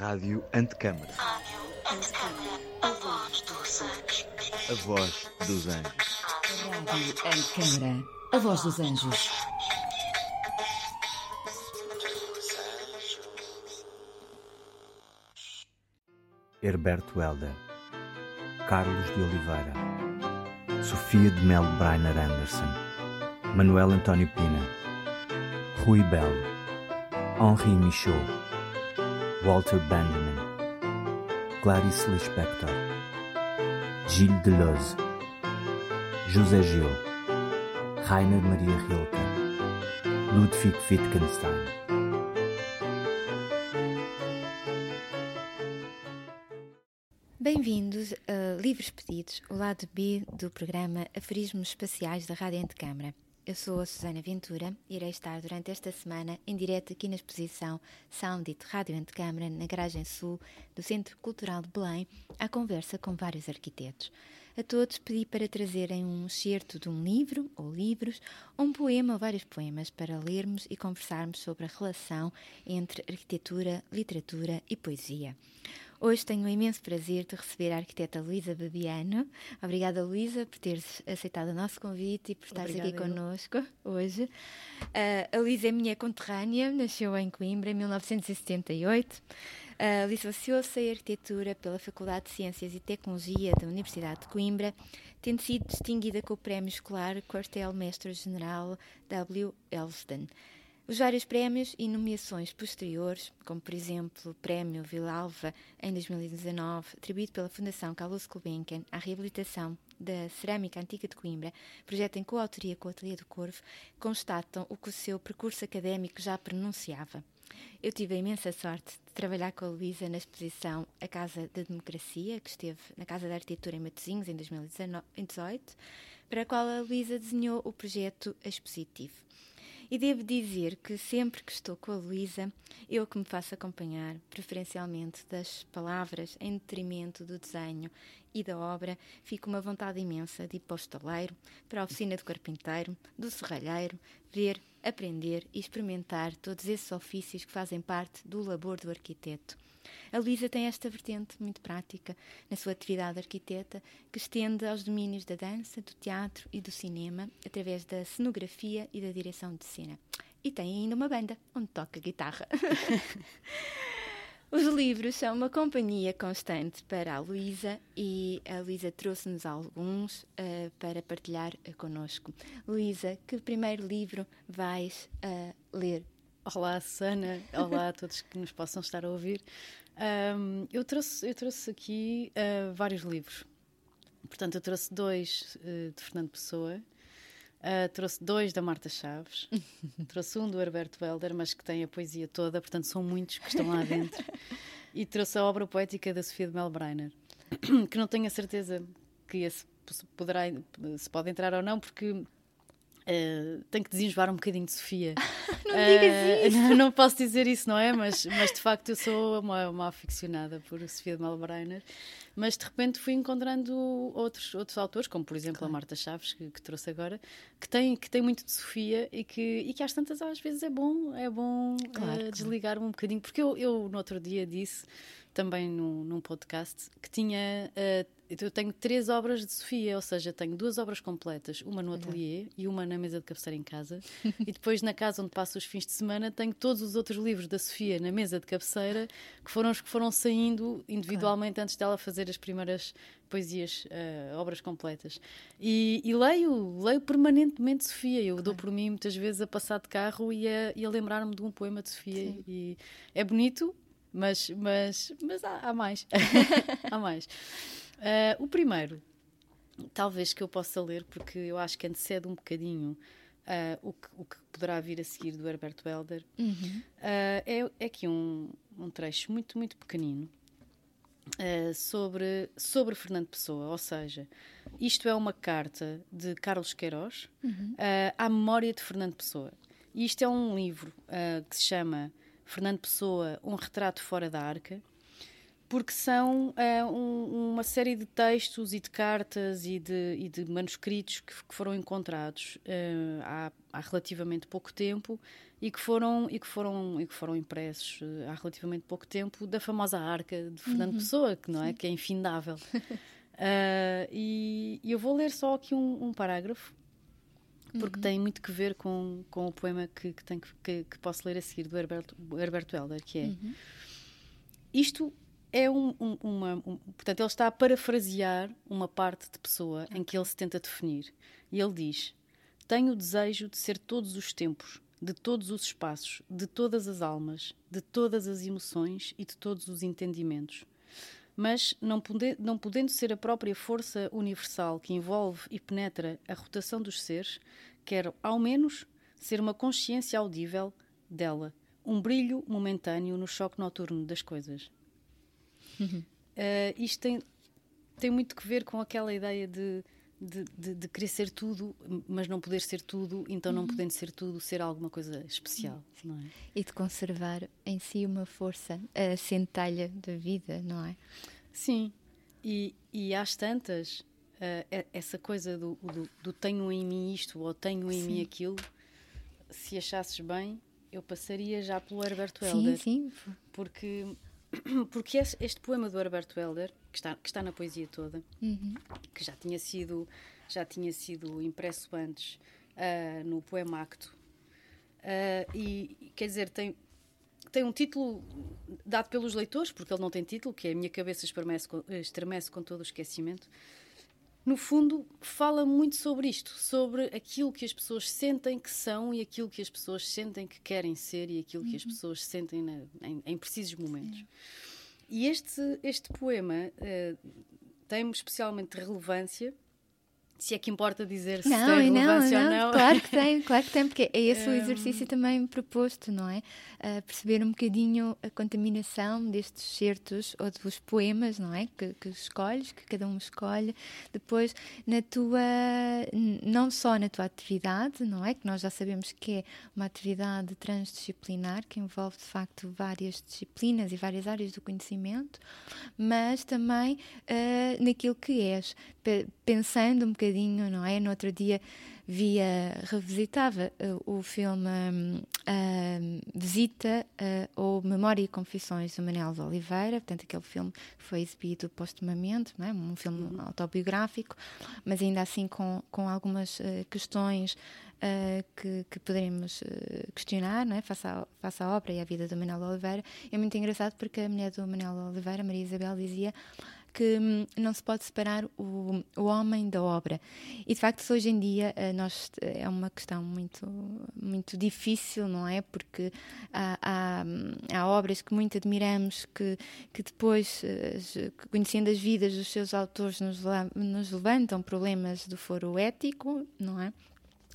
Rádio Antecâmara. A voz dos anjos. A voz dos anjos. Rádio Antecâmara. A voz dos anjos. Herberto Helder, Carlos de Oliveira, Sofia de Melo Brainer Anderson, Manuel António Pina, Rui Belo, Henri Michaud, Walter Benjamin, Clarice Lispector, Gilles Deleuze, José Gil, Rainer Maria Rilke, Ludwig Wittgenstein. Bem-vindos a Livros Pedidos, o lado B do programa Aforismos Espaciais da Rádio Antecâmara. Eu sou a Susana Ventura e irei estar durante esta semana em direto aqui na exposição Soundit Rádio Antecâmara, na Garagem Sul do Centro Cultural de Belém, à conversa com vários arquitetos. A todos pedi para trazerem um excerto de um livro ou livros, um poema ou vários poemas para lermos e conversarmos sobre a relação entre arquitetura, literatura e poesia. Hoje tenho o imenso prazer de receber a arquiteta Luísa Babiano. Obrigada, Luísa, por teres aceitado o nosso convite e por estares aqui connosco hoje. Uh, a Luísa é minha conterrânea, nasceu em Coimbra em 1978. Uh, Licenciou-se em Arquitetura pela Faculdade de Ciências e Tecnologia da Universidade de Coimbra, tendo sido distinguida com o Prémio Escolar Quartel Mestre General W. Elston. Os vários prémios e nomeações posteriores, como por exemplo o Prémio Vilalva em 2019, atribuído pela Fundação Carlos Gulbenkian à reabilitação da cerâmica antiga de Coimbra, projeto em coautoria com o Ateliê do Corvo, constatam o que o seu percurso académico já pronunciava. Eu tive a imensa sorte de trabalhar com a Luísa na exposição A Casa da Democracia, que esteve na Casa da Arquitetura em Matosinhos em 2018, para a qual a Luísa desenhou o projeto expositivo. E devo dizer que sempre que estou com a Luísa, eu que me faço acompanhar, preferencialmente das palavras, em detrimento do desenho e da obra, fico uma vontade imensa de ir para o estaleiro, para a oficina do carpinteiro, do serralheiro, ver, aprender e experimentar todos esses ofícios que fazem parte do labor do arquiteto. A Luísa tem esta vertente muito prática na sua atividade de arquiteta, que estende aos domínios da dança, do teatro e do cinema, através da cenografia e da direção de cena. E tem ainda uma banda onde toca guitarra. Os livros são uma companhia constante para a Luísa e a Luísa trouxe-nos alguns uh, para partilhar uh, connosco. Luísa, que primeiro livro vais uh, ler? Olá, Sana. Olá a todos que nos possam estar a ouvir. Um, eu, trouxe, eu trouxe aqui uh, vários livros. Portanto, eu trouxe dois uh, de Fernando Pessoa, uh, trouxe dois da Marta Chaves, trouxe um do Herberto Helder, mas que tem a poesia toda, portanto, são muitos que estão lá dentro. e trouxe a obra poética da Sofia de Melbreiner, que não tenho a certeza que esse poderá, se pode entrar ou não, porque Uh, tenho que desenjoar um bocadinho de Sofia. não uh, digas isso! Não, posso dizer isso, não é? Mas, mas de facto eu sou uma, uma aficionada por Sofia de Melbreiner. Mas de repente fui encontrando outros, outros autores, como por exemplo claro. a Marta Chaves, que, que, trouxe agora, que tem, que tem muito de Sofia e que, e que às tantas às vezes é bom, é bom claro, uh, desligar um bocadinho. Porque eu, eu no outro dia disse também num, num podcast que tinha eu tenho três obras de Sofia, ou seja, tenho duas obras completas, uma no ateliê e uma na mesa de cabeceira em casa. e depois na casa onde passo os fins de semana tenho todos os outros livros da Sofia na mesa de cabeceira, que foram os que foram saindo individualmente claro. antes dela fazer as primeiras poesias, uh, obras completas. E, e, leio, leio permanentemente Sofia. Eu claro. dou por mim muitas vezes a passar de carro e a, a lembrar-me de um poema de Sofia. Sim. E é bonito, mas, mas, mas há, há mais. há mais. Uh, o primeiro, talvez que eu possa ler, porque eu acho que antecede um bocadinho uh, o, que, o, que, poderá vir a seguir do Herberto Helder, uhum. uh, é, é aqui um, um trecho muito, muito pequenino. sobre, sobre Fernando Pessoa, ou seja, isto é uma carta de Carlos Queiroz uhum. à memória de Fernando Pessoa. E isto é um livro que se chama Fernando Pessoa, Um Retrato Fora da Arca, porque são uh, um, uma série de textos e de cartas e de, e de manuscritos que, que, foram encontrados uh, há, há, relativamente pouco tempo e que foram, e que foram, e que foram impressos uh, há relativamente pouco tempo da famosa arca de Fernando uhum. Pessoa, que, não é? que é infindável. e, e, eu vou ler só aqui um, um parágrafo porque uhum. tem muito que ver com, com o poema que, que, tem, que, que posso ler a seguir do Herberto, Herberto Helder, que é uhum. isto é um, um, uma. Um, portanto, ele está a parafrasear uma parte de pessoa em que ele se tenta definir. E ele diz: Tenho o desejo de ser todos os tempos, de todos os espaços, de todas as almas, de todas as emoções e de todos os entendimentos. Mas, não, pode, não podendo ser a própria força universal que envolve e penetra a rotação dos seres, quero, ao menos, ser uma consciência audível dela, um brilho momentâneo no choque noturno das coisas. Uhum. Uh, isto tem, tem muito que ver com aquela ideia de, de, de, de, querer ser tudo, mas não poder ser tudo, então não uhum. podendo ser tudo, ser alguma coisa especial. Não é? E de conservar em si uma força, a centelha da vida, não é? Sim, e, e às tantas, uh, essa coisa do, do, do, tenho em mim isto ou tenho em sim. mim aquilo, se achasses bem, eu passaria já pelo Herberto Helder. Sim, sim. Porque porque este poema do Herberto Helder, que está, que está na poesia toda, uhum. que já tinha sido, já tinha sido impresso antes uh, no Poema Acto, uh, e quer dizer, tem, tem um título dado pelos leitores, porque ele não tem título, que é A Minha Cabeça Estremece com, estremece com Todo o Esquecimento no fundo, fala muito sobre isto, sobre aquilo que as pessoas sentem que são e aquilo que as pessoas sentem que querem ser e aquilo que as uhum. pessoas sentem na, em, em, precisos momentos. E este, este poema uh, tem especialmente relevância se é que importa dizer se não, tem relevância não, não, ou não. Claro que tem, claro que tem, porque é esse o exercício também proposto, não é? Uh, perceber um bocadinho a contaminação destes certos ou dos poemas, não é? Que, que escolhes, que cada um escolhe. Depois, na tua, não só na tua atividade, não é? Que nós já sabemos que é uma atividade transdisciplinar, que envolve de facto várias disciplinas e várias áreas do conhecimento, mas também uh, naquilo que és, pensando um bocadinho não é? No outro dia via, revisitava uh, o filme uh, Visita uh, ou Memória e Confissões do Manel de Oliveira, portanto, aquele filme foi exibido postumamente, não é? um filme uhum. autobiográfico, mas ainda assim com, com algumas questões. que, que poderemos questionar não é? face, à, face à obra e à vida do Manel Oliveira. É muito engraçado porque a mulher do Manel Oliveira, Maria Isabel, dizia que hum, não se pode separar o, o homem da obra. E de facto, hoje em dia, eh, nós, é uma questão muito, muito difícil, não é? Porque há, há, hum, há obras que muito admiramos, que, que depois, eh, conhecendo as vidas dos seus autores, nos, nos levantam problemas do foro ético, não é?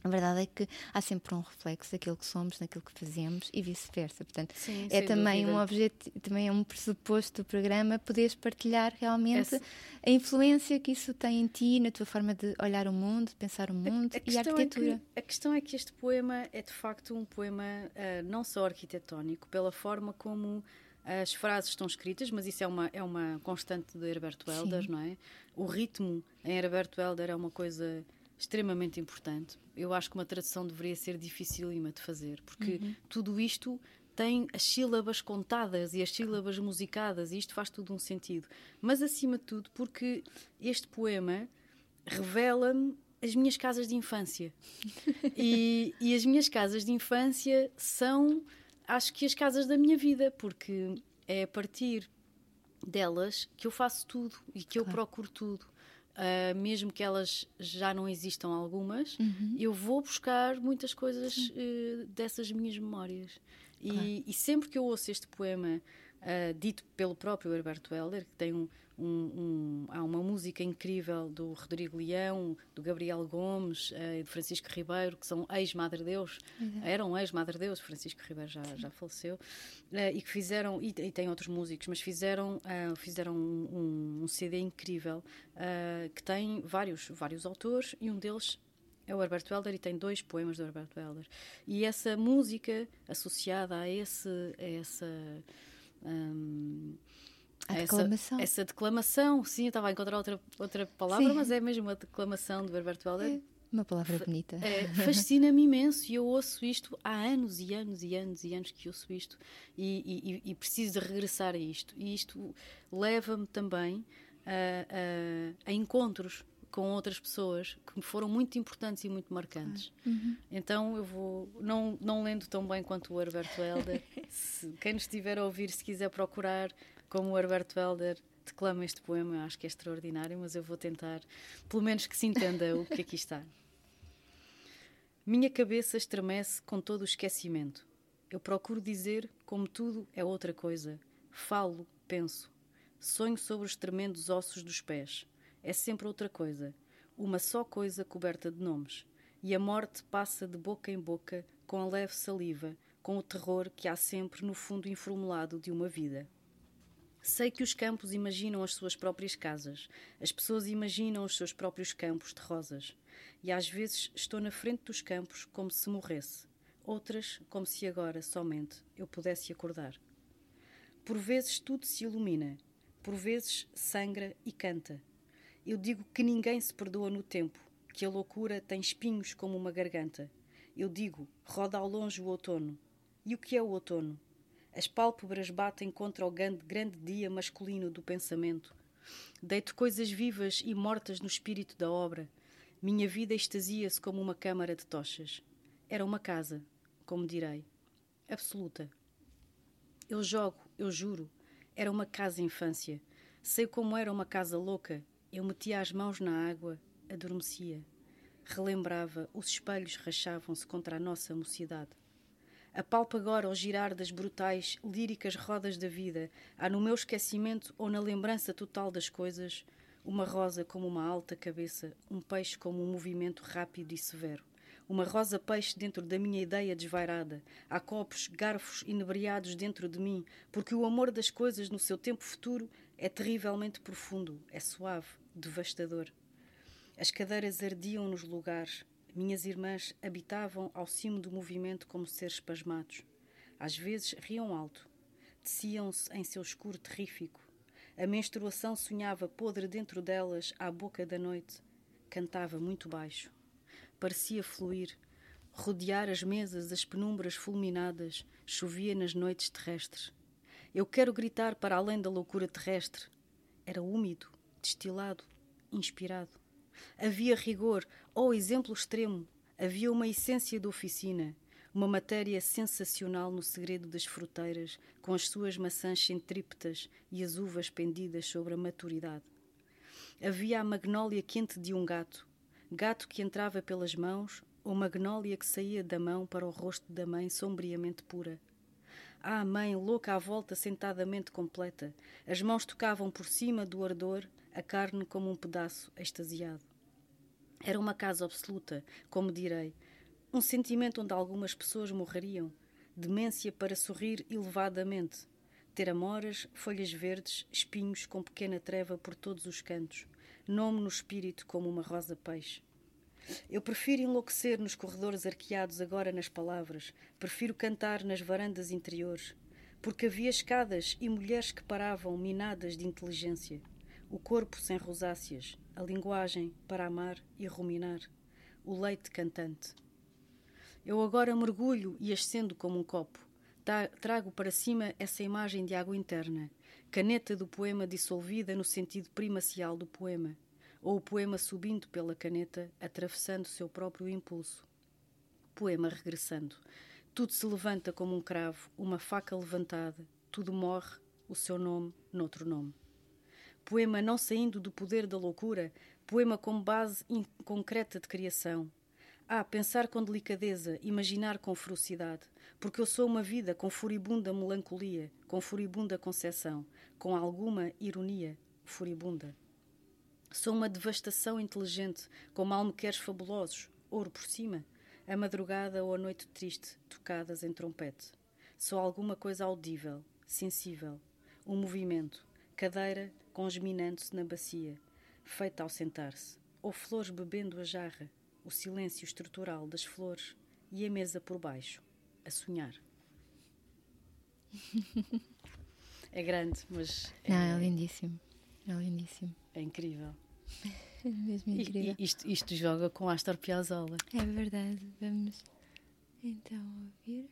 A verdade é que há sempre um reflexo daquilo que somos, daquilo que fazemos e vice-versa. Portanto, Sim, é também dúvida. um objetivo, também é um pressuposto do programa poderes partilhar realmente Esse... a influência que isso tem em ti, na tua forma de olhar o mundo, de pensar o mundo a, a e a arquitetura. É que, a questão é que este poema é de facto um poema uh, não só arquitetónico, pela forma como as frases estão escritas, mas isso é uma, é uma constante de Herberto Helder, Sim. não é? O ritmo em Herberto Helder é uma coisa extremamente importante. Eu acho que uma tradução deveria ser dificílima de fazer, porque uhum. tudo isto tem as sílabas contadas e as sílabas musicadas, e isto faz tudo um sentido. Mas, acima de tudo, porque este poema revela-me as minhas casas de infância. e, e, as minhas casas de infância são, acho que, as casas da minha vida, porque é a partir delas que eu faço tudo e que claro. eu procuro tudo uh, mesmo que elas já não existam algumas, uhum. eu vou buscar muitas coisas uh, dessas minhas memórias. Claro. E, e, sempre que eu ouço este poema uh, dito pelo próprio Herberto Helder, que tem um, um, um, há uma música incrível do Rodrigo Leão, do Gabriel Gomes uh, e do Francisco Ribeiro, que são ex-Madre Deus, uhum. eram ex-Madre Deus, Francisco Ribeiro já, já faleceu, uh, e que fizeram, e, e, tem outros músicos, mas fizeram, uh, fizeram um, um, CD incrível que tem vários, vários autores e um deles é o Herberto Helder e tem dois poemas do Herberto Helder. E essa música associada a, esse, a essa. Um, a A essa, declamação. essa declamação, sim, eu estava a encontrar outra, outra palavra, Sim. mas é mesmo a declamação do Herbert Welder. É uma palavra bonita. É, Fascina-me imenso e eu ouço isto há anos e anos e anos e anos que ouço isto e, e- e- preciso de regressar a isto. E isto leva-me também a, a- a encontros com outras pessoas que me foram muito importantes e muito marcantes. Então eu vou, não, não lendo tão bem quanto o Herbert Welder, se, quem nos estiver a ouvir, se quiser procurar como o Herbert Welder declama este poema, eu acho que é extraordinário, mas eu vou tentar, pelo menos que se entenda o que aqui está. Minha cabeça estremece com todo o esquecimento. Eu procuro dizer como tudo é outra coisa. Falo, penso. Sonho sobre os tremendos ossos dos pés. É sempre outra coisa. Uma só coisa coberta de nomes. E a morte passa de boca em boca com a leve saliva, com o terror que há sempre no fundo informulado de uma vida. Sei que os campos imaginam as suas próprias casas, as pessoas imaginam os seus próprios campos de rosas. E às vezes estou na frente dos campos como se morresse, outras como se agora somente eu pudesse acordar. Por vezes tudo se ilumina, por vezes sangra e canta. Eu digo que ninguém se perdoa no tempo, que a loucura tem espinhos como uma garganta. Eu digo, roda ao longe o outono. E o que é o outono? As pálpebras batem contra o grande, grande dia masculino do pensamento. Deito coisas vivas e mortas no espírito da obra. Minha vida extasia-se como uma câmara de tochas. Era uma casa, como direi, absoluta. Eu jogo, eu juro. Era uma casa infância. Sei como era uma casa louca. Eu metia as mãos na água, adormecia. Relembrava, os espelhos rachavam-se contra a nossa mocidade. Apalpo agora ao girar das brutais, líricas rodas da vida, há no meu esquecimento ou na lembrança total das coisas, uma rosa como uma alta cabeça, um peixe como um movimento rápido e severo. Uma rosa peixe dentro da minha ideia desvairada. Há copos, garfos inebriados dentro de mim, porque o amor das coisas no seu tempo futuro é terrivelmente profundo, é suave, devastador. As cadeiras ardiam nos lugares. Minhas irmãs habitavam ao cimo do movimento como seres pasmados. Às vezes riam alto. Teciam-se em seu escuro terrífico. A menstruação sonhava podre dentro delas à boca da noite. Cantava muito baixo. Parecia fluir, rodear as mesas das penumbras fulminadas, chovia nas noites terrestres. Eu quero gritar para além da loucura terrestre. Era úmido, destilado, inspirado. Havia rigor, ou exemplo extremo, havia uma essência de oficina, uma matéria sensacional no segredo das fruteiras, com as suas maçãs centrípetas e as uvas pendidas sobre a maturidade. Havia a magnólia quente de um gato, gato que entrava pelas mãos, ou magnólia que saía da mão para o rosto da mãe sombriamente pura. Ah, mãe, louca à volta, sentadamente completa. As mãos tocavam por cima do ardor, a carne como um pedaço extasiado. Era uma casa absoluta, como direi, um sentimento onde algumas pessoas morreriam, demência para sorrir elevadamente, ter amoras, folhas verdes, espinhos com pequena treva por todos os cantos, nome no espírito como uma rosa peixe. Eu prefiro enlouquecer nos corredores arqueados agora nas palavras, prefiro cantar nas varandas interiores, porque havia escadas e mulheres que paravam minadas de inteligência, o corpo sem rosáceas, a linguagem para amar e ruminar, o leite cantante. Eu agora mergulho e ascendo como um copo. Trago para cima essa imagem de água interna, caneta do poema dissolvida no sentido primacial do poema, ou o poema subindo pela caneta, atravessando seu próprio impulso. Poema regressando. Tudo se levanta como um cravo, uma faca levantada, tudo morre, o seu nome noutro nome. Poema não saindo do poder da loucura, poema como base concreta de criação. Ah, pensar com delicadeza, imaginar com ferocidade, porque eu sou uma vida com furibunda melancolia, com furibunda concepção, com alguma ironia furibunda. Sou uma devastação inteligente, com malmequeres fabulosos, ouro por cima, a madrugada ou a noite triste, tocadas em trompete. Sou alguma coisa audível, sensível, um movimento, cadeira congeminando-se na bacia, feita ao sentar-se, ou flores bebendo a jarra, o silêncio estrutural das flores e a mesa por baixo, a sonhar. É grande, mas Não, é lindíssimo. É lindíssimo. é incrível. É mesmo E- incrível. E, isto, isto joga com Astor Piazzolla. É verdade. Vamos então ouvir.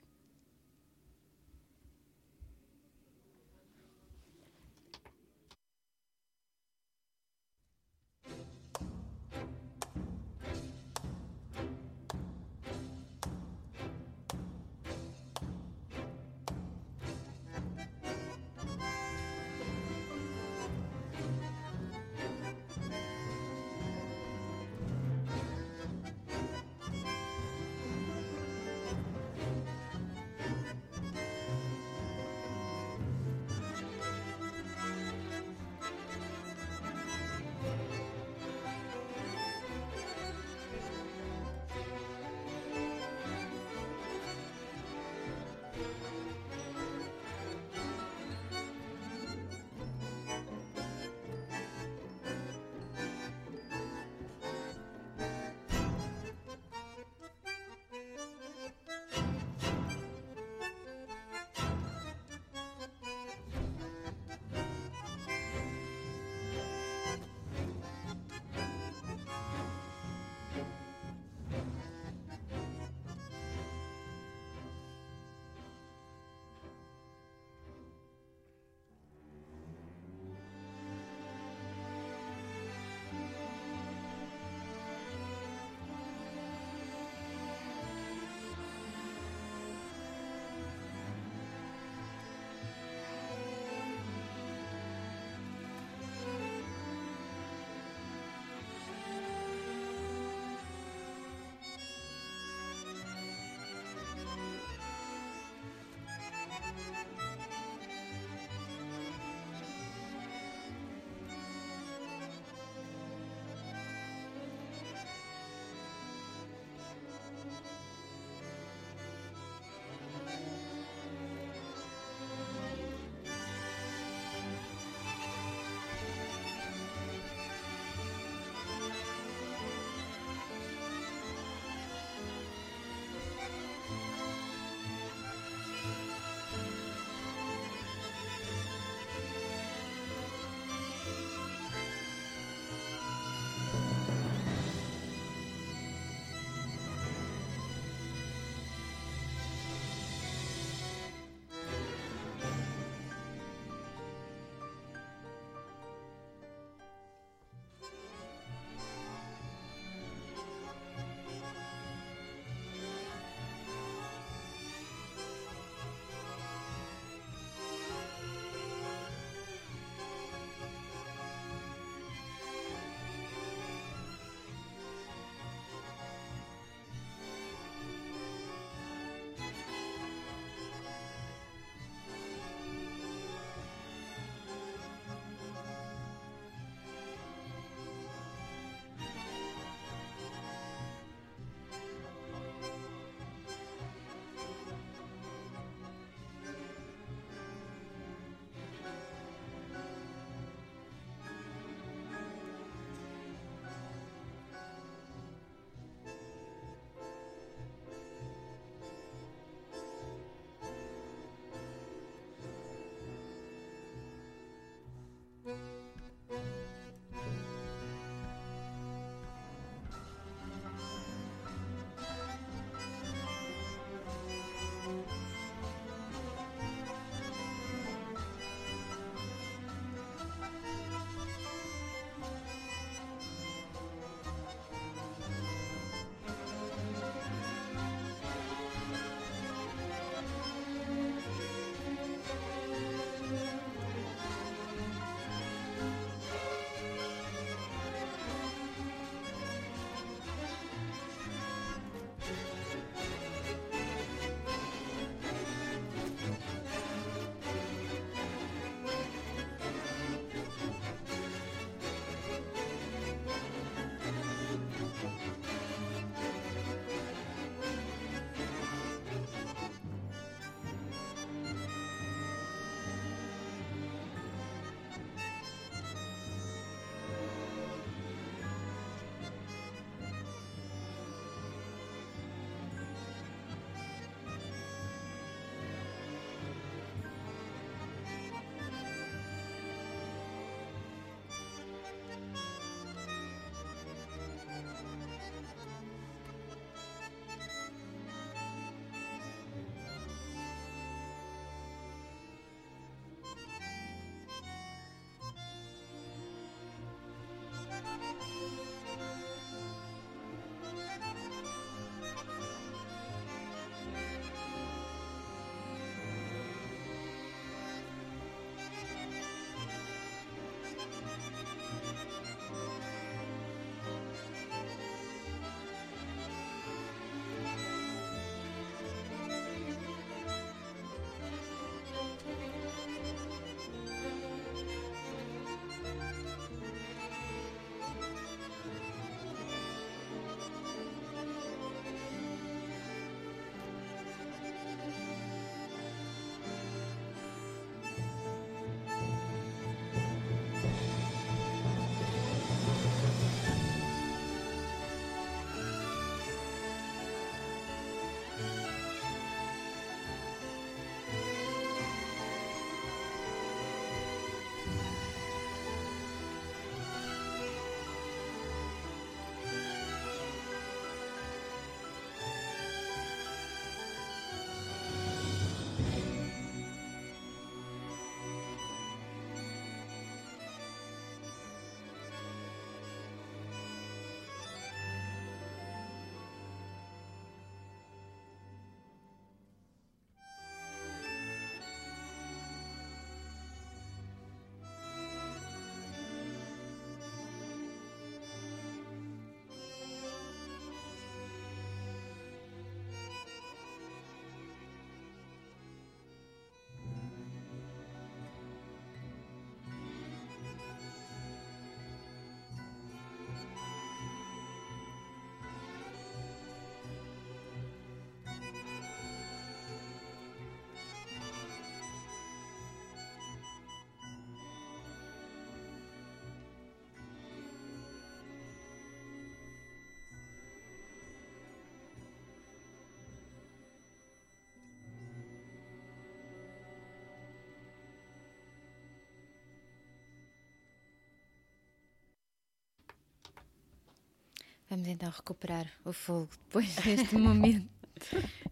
Vamos então recuperar o fogo depois deste momento.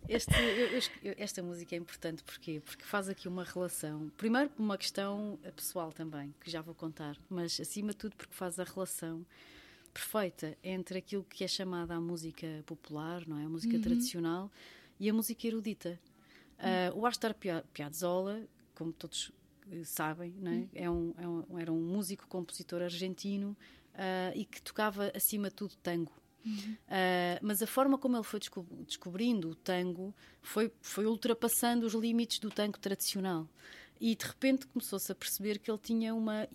Este, eu- eu- esta música é importante porquê? porque faz aqui uma relação. Primeiro, por uma questão eh, pessoal também, que já vou contar, mas acima de tudo, porque faz a relação perfeita entre aquilo que é chamada a música popular, não é? A música tradicional e a música erudita. Ah, o Astor Pia- Piazzolla, como todos eh, sabem, não é? É um- é um- era um músico compositor argentino ah, e que tocava acima de tudo tango. Ah, mas a forma como ele foi desco- descobrindo o tango foi, foi ultrapassando os limites do tango tradicional. E de repente começou-se a perceber que ele tinha uma,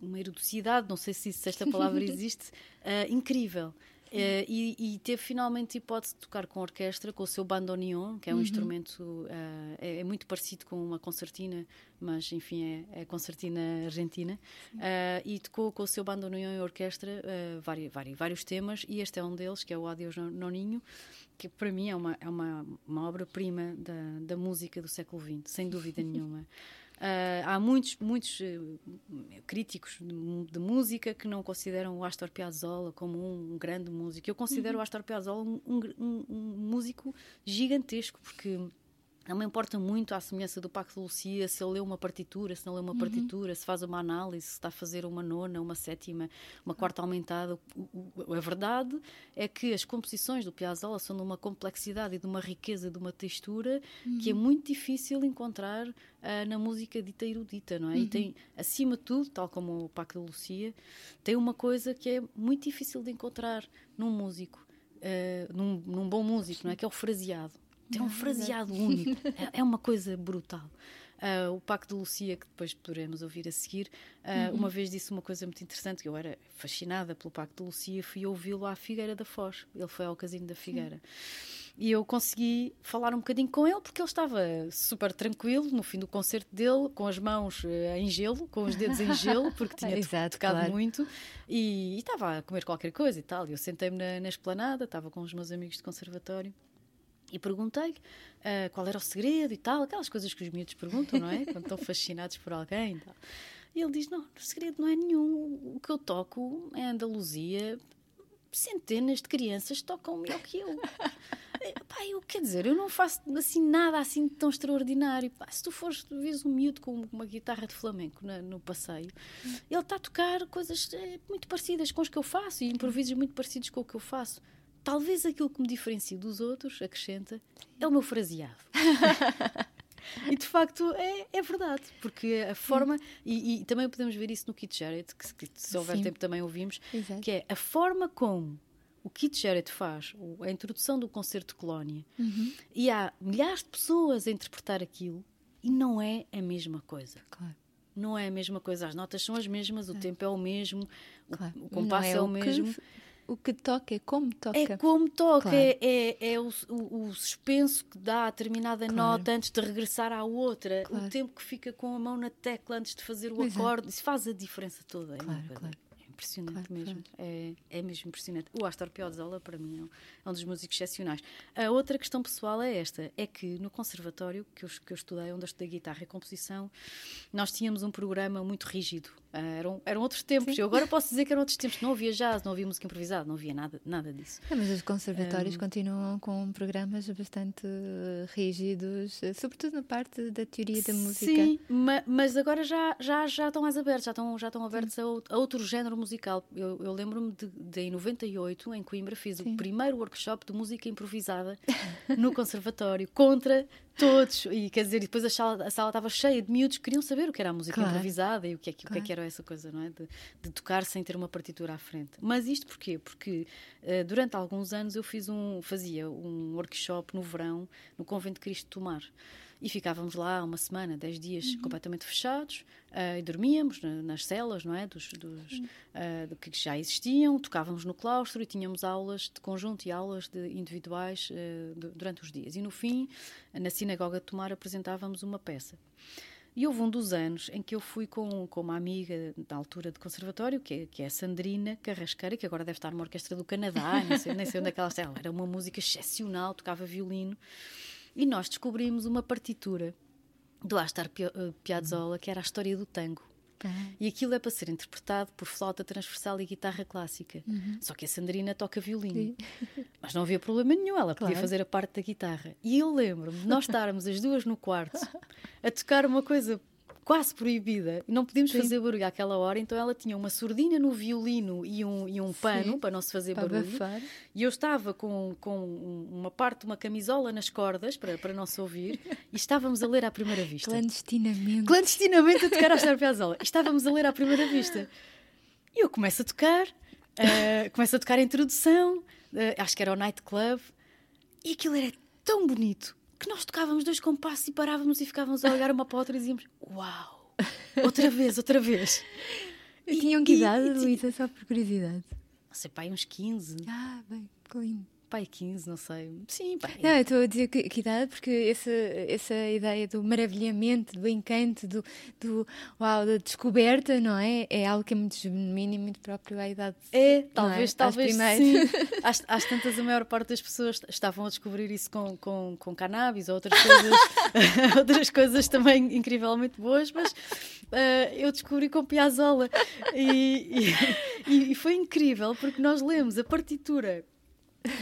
uma erudicidade, não sei se, esta palavra existe, ah, incrível. Eh, e, e teve finalmente a hipótese de tocar com orquestra, com o seu bandoneon, que é um instrumento, ah, é, é muito parecido com uma concertina, mas enfim, é, é concertina argentina. Ah, e tocou com o seu bandoneon e orquestra vários, vários, vários temas, e este é um deles, que é o Adeus No- Noninho, que para mim é uma, é uma, uma obra-prima da, da música do século XX, sem dúvida nenhuma. Ah, há muitos, muitos eh, críticos de, de música que não consideram o Astor Piazzolla como um, grande músico. Eu considero o Astor Piazzolla um, um um- um músico gigantesco, porque não me importa muito à semelhança do Pacto de Lucia se ele lê uma partitura, se não lê uma partitura, se faz uma análise, se está a fazer uma nona, uma sétima, uma quarta aumentada. A verdade é que as composições do Piazzolla são de uma complexidade e de uma riqueza, de uma textura que é muito difícil encontrar ah, na música dita erudita, não é? E tem, acima de tudo, tal como o Pacto de Lucia, tem uma coisa que é muito difícil de encontrar num músico, ah, num, num bom músico, não é? Que é o fraseado. Tem um fraseado único. É, é uma coisa brutal. Ah, o Pacto de Lucia, que depois poderemos ouvir a seguir, ah, uma vez disse uma coisa muito interessante, que eu era fascinada pelo Pacto de Lucia, fui ouvi-lo à Figueira da Foz. Ele foi ao Casino da Figueira. E eu consegui falar um bocadinho com ele, porque ele estava super tranquilo no fim do concerto dele, com as mãos eh, em gelo, com os dedos em gelo, porque tinha to- Exato, tocado claro. muito, e, e estava a comer qualquer coisa e tal. E eu sentei-me na, na esplanada, estava com os meus amigos de conservatório. E perguntei-lhe ah, qual era o segredo e tal, aquelas coisas que os miúdos perguntam, não é? Quando estão fascinados por alguém e tal. E ele diz: Não, o segredo não é nenhum. O que eu toco é Andaluzia. Centenas de crianças tocam melhor que eu. Pá, eu, quer dizer, eu não faço assim nada assim tão extraordinário. Pá, se tu fores, tu vês um miúdo com uma guitarra de flamenco na- no passeio, ele está a tocar coisas eh, muito parecidas com as que eu faço e improvisos muito parecidos com o que eu faço. Talvez aquilo que me diferencie dos outros, acrescenta, é o meu fraseado. E de facto é, é verdade, porque a forma, e, e também podemos ver isso no Kit Jarrett, que, que se houver Sim. tempo também ouvimos, Exato. que é a forma como o Kit Jarrett faz a introdução do concerto de Colónia e há milhares de pessoas a interpretar aquilo e não é a mesma coisa. Claro. Não é a mesma coisa, as notas são as mesmas, o tempo é o mesmo, o- Claro. o, compasso Não é, o que- mesmo. O que toca é como toca. É como toca, Claro. é, é, é o, o, o suspenso que dá a determinada Claro. nota antes de regressar à outra, Claro. o tempo que fica com a mão na tecla antes de fazer o Exato. acorde, isso faz a diferença toda. é Claro, claro. Impressionante Claro, mesmo. É, é mesmo impressionante. O Astor Piazzolla, para mim, é um, é um dos músicos excepcionais. A outra questão pessoal é esta: é que no conservatório que eu, que eu estudei, onde eu estudei guitarra e composição, nós tínhamos um programa muito rígido. Ah, eram, eram outros tempos. Eu agora posso dizer que eram outros tempos. Não havia jazz, não havia música improvisada, não havia nada, nada disso. É, mas os conservatórios continuam com programas bastante rígidos, sobretudo na parte da teoria da música. Sim, ma- mas agora já, já, já estão mais abertos, já estão, já estão abertos a, a outro género musical. Eu, eu lembro-me de, de, em 98, em Coimbra, fiz o primeiro workshop de música improvisada no conservatório, contra todos. E quer dizer, depois a sala, a sala estava cheia de miúdos que queriam saber o que era a música Claro. improvisada e o que é que, o que, é Claro. que era essa coisa, não é? De, de tocar sem ter uma partitura à frente. Mas isto porquê? Porque eh, durante alguns anos eu fiz um, fazia um workshop no verão no Convento de Cristo Tomar. E ficávamos lá uma semana, dez dias, completamente fechados, eh, e dormíamos na- nas celas, não é? Dos, dos, eh, do que já existiam, tocávamos no claustro e tínhamos aulas de conjunto e aulas de individuais eh, du- durante os dias. E no fim, na Sinagoga de Tomar, apresentávamos uma peça. E houve um dos anos em que eu fui com, com uma amiga da altura de conservatório, que é, que é a Sandrina Carrasqueira, que agora deve estar numa orquestra do Canadá, nem sei, nem sei onde é que ela está. Ela era uma música excepcional, tocava violino. E nós descobrimos uma partitura do Astor Pio- eh, Piazzolla, que era a história do tango. e aquilo é para ser interpretado por flauta transversal e guitarra clássica. Uhum. Só que a Sandrina toca violino. Mas não havia problema nenhum, ela podia Claro. fazer a parte da guitarra. E eu lembro-me de nós estarmos as duas no quarto a tocar uma coisa quase proibida e não podíamos Sim. fazer barulho àquela hora, então ela tinha uma surdina no violino e um, e um pano Sim. para não se fazer Para barulho. abafar. E eu estava com, com um- uma parte de uma camisola nas cordas para, para não se ouvir e estávamos a ler à primeira vista. Clandestinamente. Clandestinamente a tocar a. E Estávamos a ler à primeira vista. E eu começo a tocar, eh, começo a tocar a introdução, eh, acho que era o Night Club, e aquilo era tão bonito que nós tocávamos dois compassos e parávamos e ficávamos a olhar uma para a outra e dizíamos: Uau! Outra vez, outra vez. E tinham que idade, Luísa, só por curiosidade? Não sei, pai, uns 15. Ah, bem, lindo. Pai, 15, não sei. Sim, pai. Não, eu estou a dizer que, que idade, porque essa, essa ideia do maravilhamento, do encanto, do, do uau, da descoberta, não é? É algo que é muito genuíno e muito próprio à idade. É, talvez, Às talvez sim. Às, às tantas, a maior parte das pessoas estavam a descobrir isso com, com, com cannabis ou outras coisas, outras coisas também incrivelmente boas, mas eh, eu descobri com Piazzolla e, e, e foi incrível porque nós lemos a partitura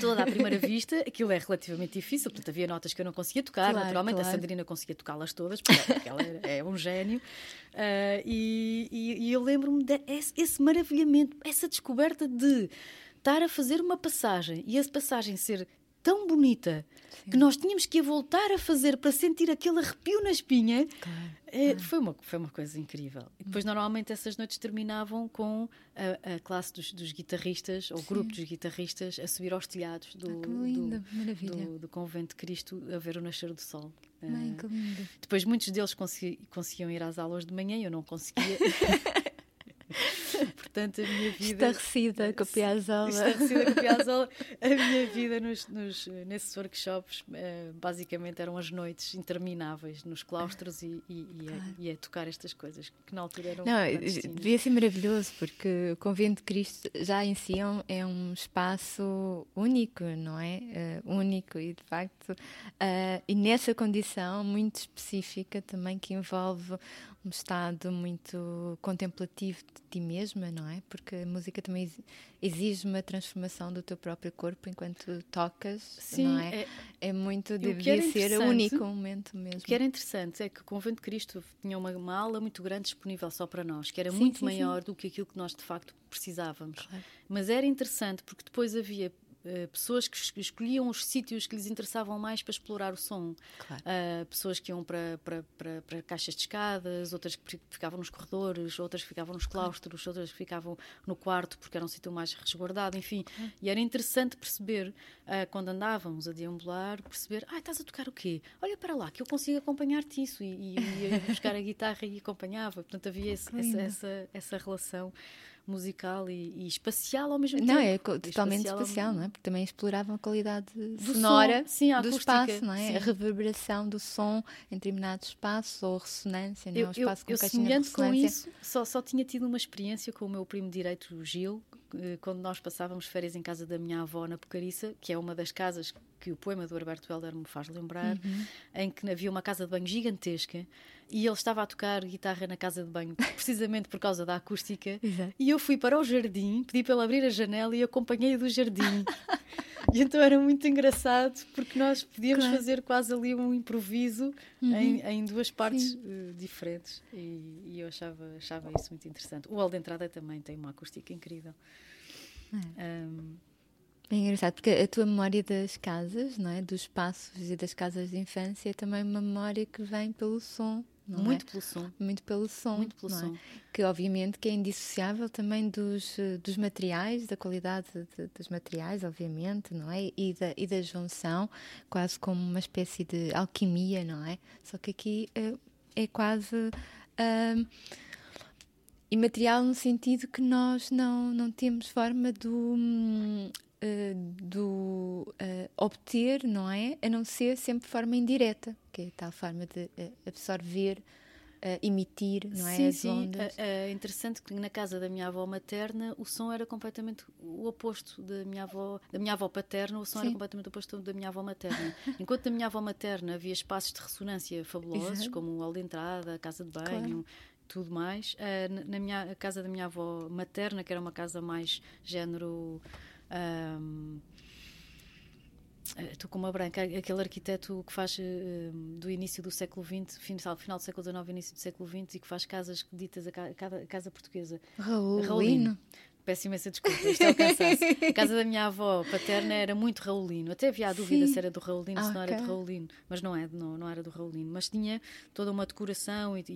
toda à primeira vista, aquilo é relativamente difícil, portanto havia notas que eu não conseguia tocar, Claro, naturalmente a claro. Sandrina conseguia tocá-las todas, porque ela era- é um gênio, Ah, e, e- e eu lembro-me desse esse maravilhamento, essa descoberta de estar a fazer uma passagem e essa passagem ser tão bonita que nós tínhamos que a voltar a fazer para sentir aquele arrepio na espinha. É, foi, uma, foi uma coisa incrível. E depois, normalmente, essas noites terminavam com a, a classe dos, dos guitarristas, ou o grupo dos guitarristas, a subir aos telhados do, Ah, que linda, do, do- do Convento de Cristo a ver o nascer do sol. Bem, Ah, que lindo. depois, muitos deles consegui- conseguiam ir às aulas de manhã, eu não conseguia. Portanto, a minha vida. Estarrecida com a Piazzolla. Estarrecida com a Piazzolla. A minha vida nos, nos- nesses workshops eh, basicamente eram as noites intermináveis nos claustros e, e- e a, e a tocar estas coisas que na altura eram. Não, devia ser maravilhoso, porque o Convento de Cristo já em si é um, espaço único, não é? Eh, único e, de facto, eh, e nessa condição muito específica também que envolve um estado muito contemplativo de ti mesma, não é? Porque a música também exi- exige uma transformação do teu próprio corpo enquanto tocas, Sim, não é? é- É muito, devia era ser único um momento mesmo. O que era interessante é que o Convento de Cristo tinha uma, uma aula muito grande disponível só para nós, que era Sim, muito sim, maior do que aquilo que nós de facto precisávamos. Mas era interessante porque depois havia eh, pessoas que es- escolhiam os sítios que lhes interessavam mais para explorar o som. Claro. Ah, pessoas que iam para, para, para, para caixas de escadas, outras que ficavam nos corredores, outras que ficavam nos claustros, outras que ficavam no quarto porque era um sítio mais resguardado, enfim. E era interessante perceber, ah, quando andávamos a deambular, perceber, ah, estás a tocar o quê? Olha para lá, que eu consigo acompanhar-te isso. E, e ia buscar a guitarra e acompanhava. Portanto, havia esse- essa, essa, essa relação musical e, e espacial ao mesmo tempo. Não, é totalmente ao- especial, não é? Porque também exploravam a qualidade Do sonora som, sim, do espaço, não é? sim. A reverberação do som em determinado espaço ou ressonância, não é? Eu, Um eu, espaço com eu caixinha de semelhante com ressonância. isso, só, só tinha tido uma experiência com o meu primo direito, o Gil, quando nós passávamos férias em casa da minha avó na Pocariça, que é uma das casas que o poema do Herberto Helder me faz lembrar, Uhum. em que havia uma casa de banho gigantesca e ele estava a tocar guitarra na casa de banho, precisamente por causa da acústica. Exato. E eu fui para o jardim, pedi para ele abrir a janela e acompanhei-o do jardim. e então era muito engraçado porque nós podíamos Claro. fazer quase ali um improviso em, em duas partes eh, diferentes e, e eu achava, achava isso muito interessante. O hall de entrada também tem uma acústica incrível. Ahm, É engraçado, porque a tua memória das casas, não é? Dos espaços e das casas de infância é também uma memória que vem pelo som, não é? muito pelo som. Muito pelo som, Muito pelo é? som. que obviamente que é indissociável também dos, eh, dos materiais, da qualidade de- dos materiais, obviamente, não é? E da, e da junção, quase como uma espécie de alquimia, não é? Só que aqui eh, é quase imaterial no sentido que nós não, não temos forma de eh, do eh, obter, não é? A não ser sempre de forma indireta, que é a tal forma de eh, absorver, emitir, não é? Sim, As sim. ondas. É, interessante que na casa da minha avó materna o som era completamente o oposto da minha avó, da minha avó paterna, o som era Sim. completamente o oposto da minha avó materna. Enquanto na minha avó materna havia espaços de ressonância fabulosos, Exato. como o hall de entrada, a casa de banho, tudo mais. Uh, na- minha casa da minha avó materna, que era uma casa mais género. Eh, Estou com uma branca, aquele arquiteto que faz eh, do início do século XX, final, final do século XIX, início do século XX, e que faz casas ditas a, cada- casa portuguesa. Raulino. Raulino. Peço imensa desculpa, isto é o cansaço. A casa da minha avó paterna era muito Raulino. Até havia a dúvida Sim. se era do Raulino, se não era do Raulino. Mas não, é, não, não era do Raulino. Mas tinha toda uma decoração e, e-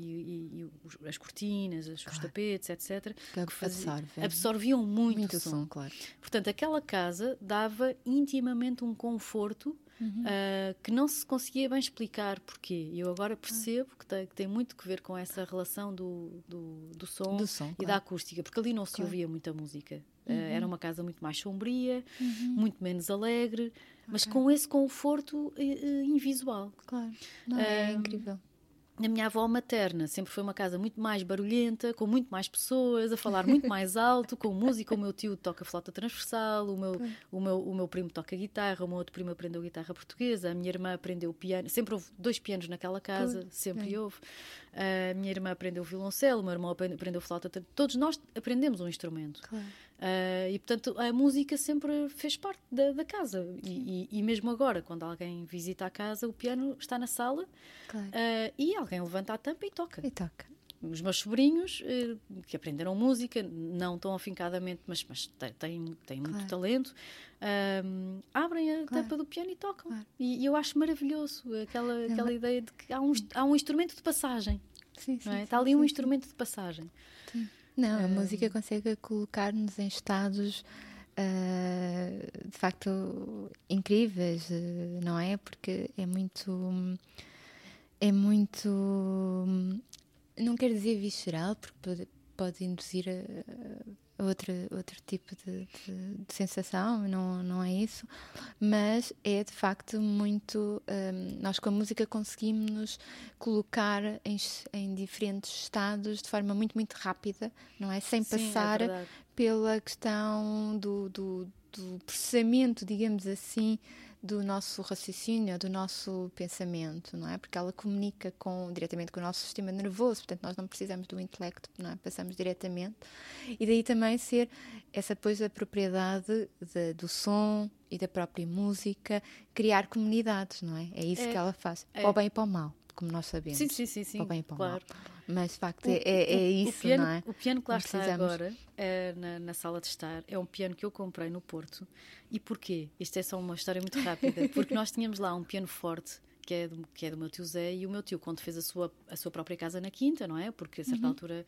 e- os- as cortinas, os, os tapetes, etc. Que fazia- absorve. absorviam muito, Muito som. som, claro. Portanto, aquela casa dava intimamente um conforto Uhum. ah, que não se conseguia bem explicar porquê. E eu agora Ah. percebo que tem, que tem muito que ver com essa relação do, do, do som, Do som, e da claro. Uhum. acústica, porque ali não se ouvia muita música. Ah, era uma casa muito mais sombria, muito menos alegre, mas com esse conforto eh, invisual. Claro. Não, é incrível. A minha avó materna sempre foi uma casa muito mais barulhenta, com muito mais pessoas, a falar muito mais alto, com música. O meu tio toca flauta transversal, o meu, o meu, o meu primo toca guitarra, o meu outro primo aprendeu guitarra portuguesa, a minha irmã aprendeu piano. Sempre houve dois pianos naquela casa, sempre houve. A minha irmã aprendeu violoncelo, o meu irmão aprende- aprendeu flauta. Todos nós aprendemos um instrumento. Claro. Ah, e portanto a música sempre fez parte da, da casa e, e- e mesmo agora quando alguém visita a casa o piano está na sala Claro. ah, e alguém levanta a tampa e toca E toca. os meus sobrinhos eh, que aprenderam música não tão afincadamente mas, mas têm, têm muito Claro. talento ahm, abrem a Claro. tampa do piano e tocam e, e eu acho maravilhoso aquela, aquela ideia de que há um, há um instrumento de passagem Sim, sim. não é? sim, está ali um instrumento de passagem. Não, a música consegue colocar-nos em estados ah, de facto incríveis, eh, não é? Porque é muito. É muito. Não quero dizer visceral, porque pode, pode induzir a, a outra, outro tipo de, de- de sensação, não, não é isso, mas é de facto muito. hum, nós com a música conseguimos nos colocar em, em diferentes estados de forma muito, muito rápida, não é? Sem Sim, é passar verdade. pela questão do, do, do processamento, digamos assim, do nosso raciocínio, do nosso pensamento, não é? Porque ela comunica com, diretamente com o nosso sistema nervoso, portanto nós não precisamos do intelecto, não é? Passamos diretamente. E daí também ser essa pois a propriedade de- do som e da própria música, criar comunidades, não é? É isso É, que ela faz, é. para o bem e para o mal, como nós sabemos. sim, sim, sim, sim Para o bem e para o claro mal. Mas de facto O- é, é, é isso, o piano, não é? O piano que lá está agora, eh, na, na sala de estar, é um piano que eu comprei no Porto. E porquê? Isto é só uma história muito rápida. Porque nós tínhamos lá um piano forte, que é do, que é do meu tio Zé, e o meu tio, quando fez a sua, a sua própria casa na Quinta, não é? Porque a certa Uhum. altura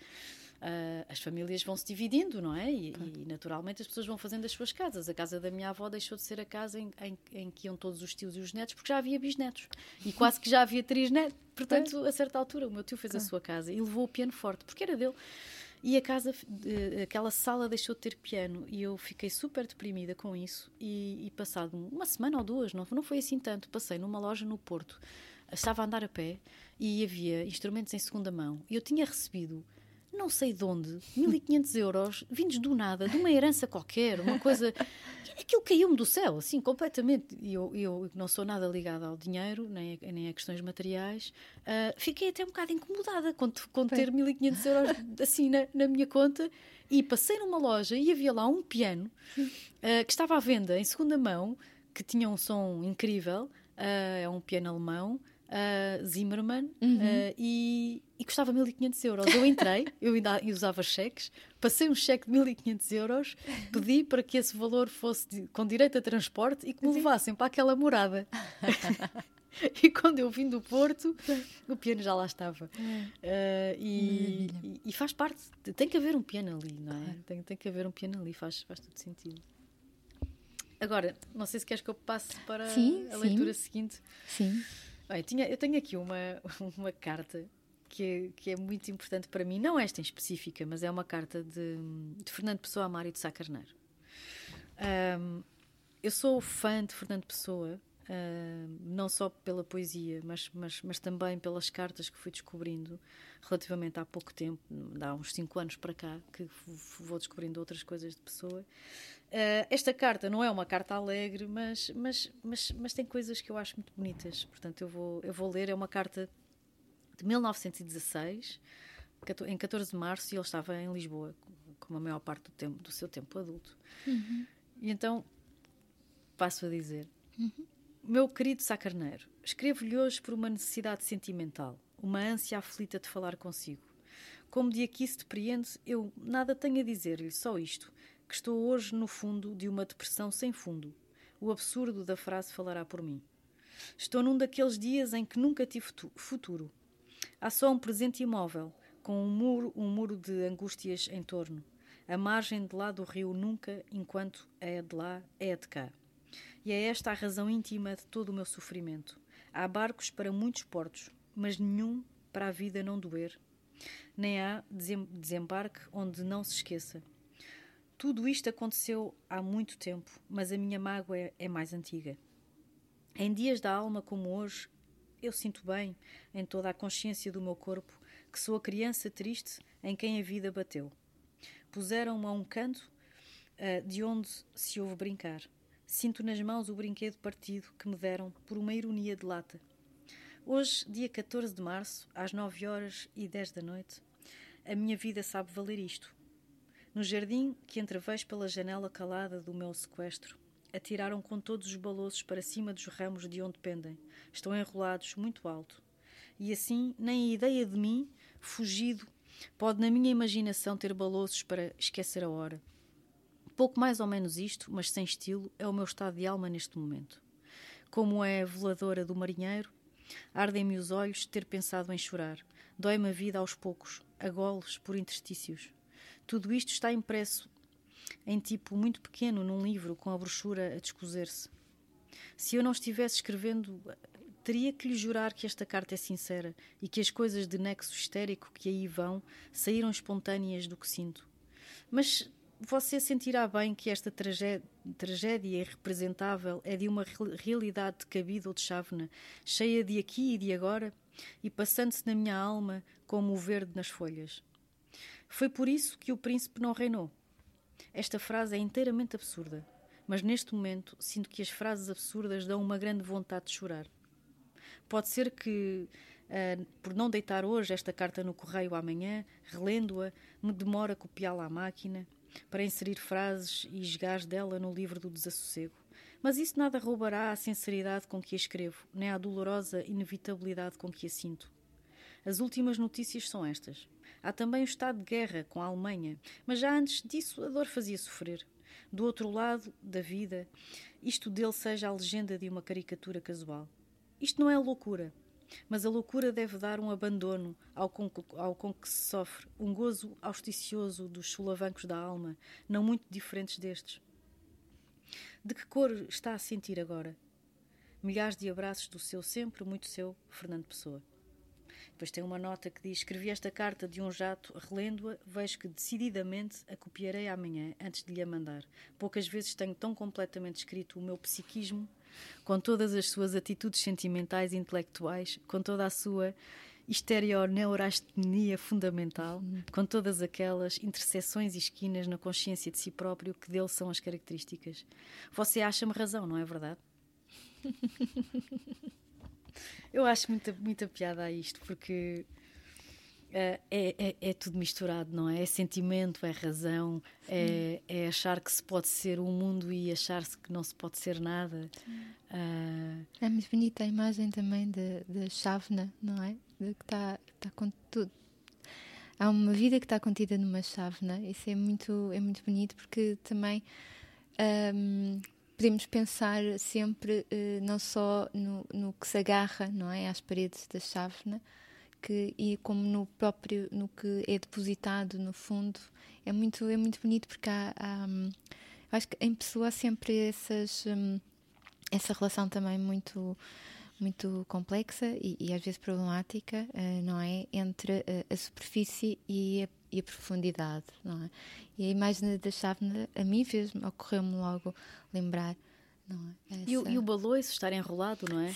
ah, as famílias vão se dividindo, não é? E, e, naturalmente as pessoas vão fazendo as suas casas. A casa da minha avó deixou de ser a casa em, em, em que iam todos os tios e os netos, porque já havia bisnetos. E quase que já havia três netos. Portanto, a certa altura, o meu tio fez a sua casa e levou o piano forte, porque era dele. E a casa, aquela sala deixou de ter piano e eu fiquei super deprimida com isso. E, e passado uma semana ou duas, não, não foi assim tanto, passei numa loja no Porto, estava a andar a pé e havia instrumentos em segunda mão. E eu tinha recebido, não sei de onde, 1500 euros vindos do nada, de uma herança qualquer, uma coisa. Aquilo caiu-me do céu, assim, completamente. E eu, eu não sou nada ligada ao dinheiro, nem a, nem a questões materiais. ah, fiquei até um bocado incomodada com, com ter 1500 euros assim na, na minha conta. E passei numa loja e havia lá um piano ah, que estava à venda em segunda mão, que tinha um som incrível. ah, é um piano alemão. Ah, Zimmermann ah, e, e custava 1500 euros. Eu entrei, eu ainda usava cheques, passei um cheque de 1500 euros, pedi para que esse valor fosse de- com direito a transporte e que me levassem para aquela morada. e quando eu vim do Porto, o piano já lá estava. Ah, e, e- e faz parte, tem que haver um piano ali, não é? Tem, tem que haver um piano ali, faz, faz todo sentido. Agora, não sei se queres que eu passe para Sim, a sim. leitura seguinte. Sim. Bem, tinha, eu tenho aqui uma, uma carta que que é muito importante para mim, não esta em específica, mas é uma carta de, de Fernando Pessoa a Mário de Sá Carneiro. Ahm, eu sou fã de Fernando Pessoa, não só pela poesia, mas, mas, mas também pelas cartas que fui descobrindo relativamente há pouco tempo, há uns 5 anos para cá, que vou descobrindo outras coisas de Pessoa. Ah, esta carta não é uma carta alegre, mas, mas, mas, mas tem coisas que eu acho muito bonitas. Portanto, eu vou, eu vou ler. É uma carta de 1916 cato- em 14 de março e ele estava em Lisboa, como a maior parte do, tempo, do seu tempo adulto. E então passo a dizer: Meu querido Sá Carneiro, escrevo-lhe hoje por uma necessidade sentimental, uma ânsia aflita de falar consigo. Como de aqui se depreende, eu nada tenho a dizer-lhe, só isto, que estou hoje no fundo de uma depressão sem fundo. O absurdo da frase falará por mim. Estou num daqueles dias em que nunca tive tu- futuro. Há só um presente imóvel, com um muro, um muro de angústias em torno. A margem de lá do rio nunca, enquanto é de lá, é de cá. E é esta a razão íntima de todo o meu sofrimento. Há barcos para muitos portos, mas nenhum para a vida não doer. Nem há desem- desembarque onde não se esqueça. Tudo isto aconteceu há muito tempo, mas a minha mágoa é, é mais antiga. Em dias da alma como hoje, eu sinto bem, em toda a consciência do meu corpo, que sou a criança triste em quem a vida bateu. Puseram-me a um canto ah, de onde se ouve brincar. Sinto nas mãos o brinquedo partido que me deram por uma ironia de lata. Hoje, dia 14 de março, às 9 horas e 10 da noite, a minha vida sabe valer isto. No jardim que entrevejo pela janela calada do meu sequestro, atiraram com todos os balouços para cima dos ramos de onde pendem. Estão enrolados muito alto. E assim, nem a ideia de mim, fugido, pode na minha imaginação ter balouços para esquecer a hora. Pouco mais ou menos isto, mas sem estilo, é o meu estado de alma neste momento. Como é a veladora do marinheiro, ardem-me os olhos de ter pensado em chorar. Dói-me a vida aos poucos, a goles por interstícios. Tudo isto está impresso em tipo muito pequeno num livro com a brochura a descozer-se. Se eu não estivesse escrevendo, teria que lhe jurar que esta carta é sincera e que as coisas de nexo histérico que aí vão saíram espontâneas do que sinto. Mas você sentirá bem que esta tragé- tragédia irrepresentável é de uma re- realidade de cabida ou de chávena, cheia de aqui e de agora, e passando-se na minha alma como o verde nas folhas. Foi por isso que o príncipe não reinou. Esta frase é inteiramente absurda, mas neste momento sinto que as frases absurdas dão uma grande vontade de chorar. Pode ser que, ah, por não deitar hoje esta carta no correio amanhã, relendo-a, me demore a copiá-la à máquina para inserir frases e esgás dela no livro do desassossego. Mas isso nada roubará à sinceridade com que a escrevo, nem à dolorosa inevitabilidade com que a sinto. As últimas notícias são estas. Há também o estado de guerra com a Alemanha, mas já antes disso a dor fazia sofrer. Do outro lado da vida, isto dele seja a legenda de uma caricatura casual. Isto não é loucura, mas a loucura deve dar um abandono ao com, ao com que se sofre, um gozo auspicioso dos solavancos da alma, não muito diferentes destes. De que cor está a sentir agora? Milhares de abraços do seu sempre muito seu Fernando Pessoa. Depois tem uma nota que diz: Escrevi esta carta de um jato, relendo-a, vejo que decididamente a copiarei amanhã, antes de lhe a mandar. Poucas vezes tenho tão completamente escrito o meu psiquismo, com todas as suas atitudes sentimentais e intelectuais, com toda a sua estereoneurastenia fundamental, com todas aquelas interseções e esquinas na consciência de si próprio que dele são as características. Você acha-me razão, não é verdade? Eu acho muita, muita piada a isto, porque é, é, é tudo misturado, não é? É sentimento, é razão, é, é achar que se pode ser um mundo e achar-se que não se pode ser nada. Ah, É muito bonita a imagem também da da chávena, não é? De que está tá com tudo. Há uma vida que está contida numa chávena. Isso é muito, é muito bonito porque também ahm, podemos pensar sempre eh, não só no, no que se agarra, não é, às paredes da chávena, que e como no próprio no que é depositado no fundo. É muito é muito bonito porque há, há, hum, acho que em pessoa há sempre essas hum, essa relação também muito muito complexa e, e às vezes problemática, eh, não é? Entre eh, a superfície e a, e a profundidade, não é? E a imagem da chávena, a mim fez-me, ocorreu-me logo lembrar, não é? E, o, e o baloiço estar enrolado, não é?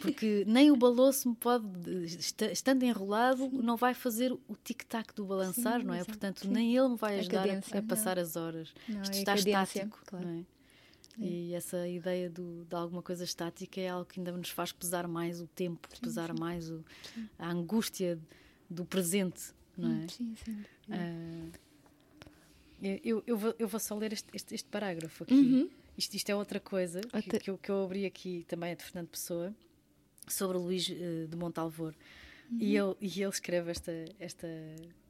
Porque nem o baloiço me pode, esta- estando enrolado, não vai fazer o tic-tac do balançar, Sim, não é? exato, Portanto, sim. nem ele me vai A ajudar a- cadência, a, passar não. as horas. Não, Isto é a está estático, claro. não é? E essa ideia do- de alguma coisa estática é algo que ainda nos faz pesar mais o tempo, pesar mais o- a angústia do presente não é? Hum, Sim, sim. Ah, eu, eu, vou, eu vou só ler este, este, este parágrafo aqui. Uhum. Isto, isto é outra coisa que, Outra- que, eu, que eu abri aqui, também é de Fernando Pessoa, sobre o Luís eh, de Montalvor. Uhum. E, ele, e ele escreve esta, esta,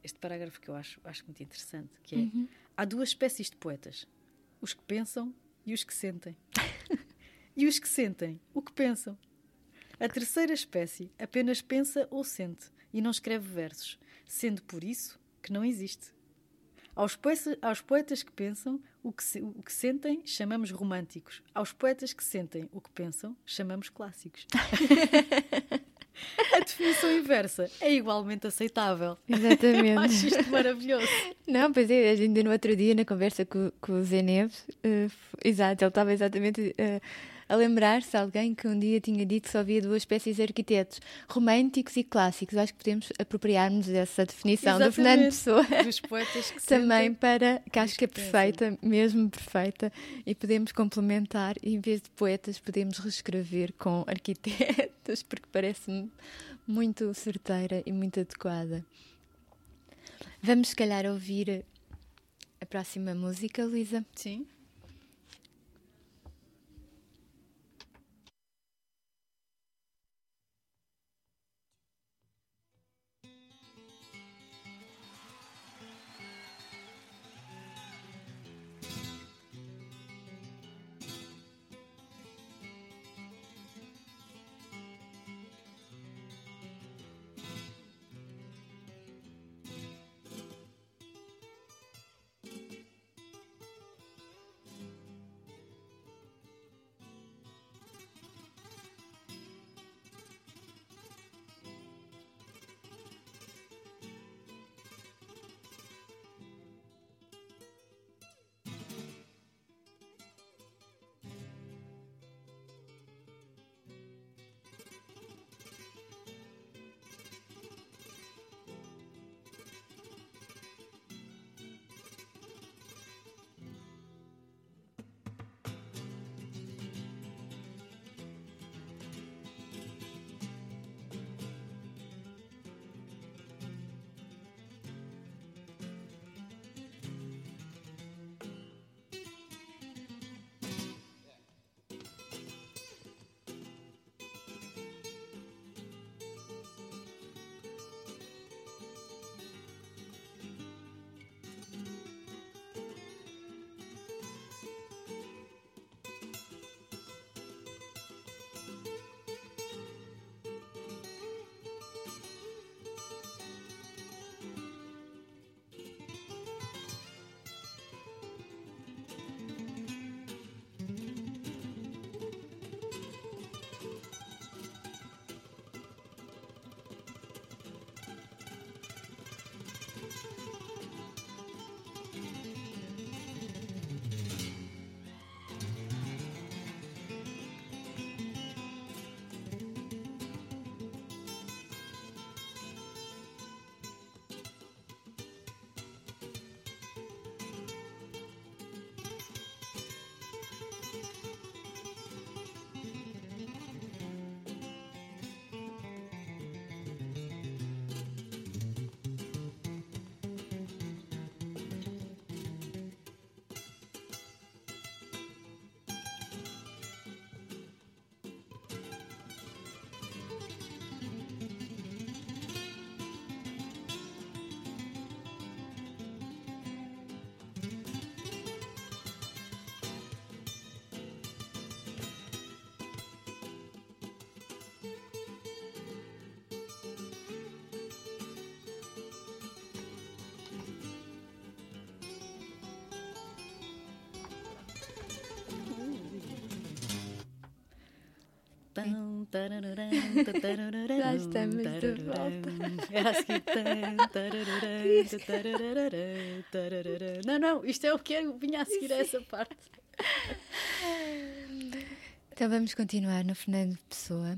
este parágrafo que eu acho, acho muito interessante, que é Uhum. Há duas espécies de poetas, os que pensam e os que sentem. e os que sentem, o que pensam. A terceira espécie apenas pensa ou sente e não escreve versos, sendo por isso que não existe. Aos poetas, aos poetas que pensam o que, se- o que sentem, chamamos românticos. Aos poetas que sentem o que pensam, chamamos clássicos. A definição inversa é igualmente aceitável. Eu acho Exatamente. isto maravilhoso. Não, pois é, ainda no outro dia, na conversa com, com o Zé Neves, eh, exato, ele estava exatamente eh, a lembrar-se alguém que um dia tinha dito que só havia duas espécies de arquitetos, românticos e clássicos. Acho que podemos apropriar-nos dessa definição do Fernando Exatamente. Pessoa. Dos poetas que Também para, que acho que é perfeita, mesmo perfeita, e podemos complementar, em vez de poetas, podemos reescrever com arquitetos, porque parece-me muito certeira e muito adequada. Vamos, se calhar, ouvir a próxima música, Luísa. Sim. Já estamos de tarararã. Era a seguir. tão, tarararã, tarararã, tarararã. Não, não, isto é o que eu vinha a seguir a essa parte. Então vamos continuar no Fernando Pessoa.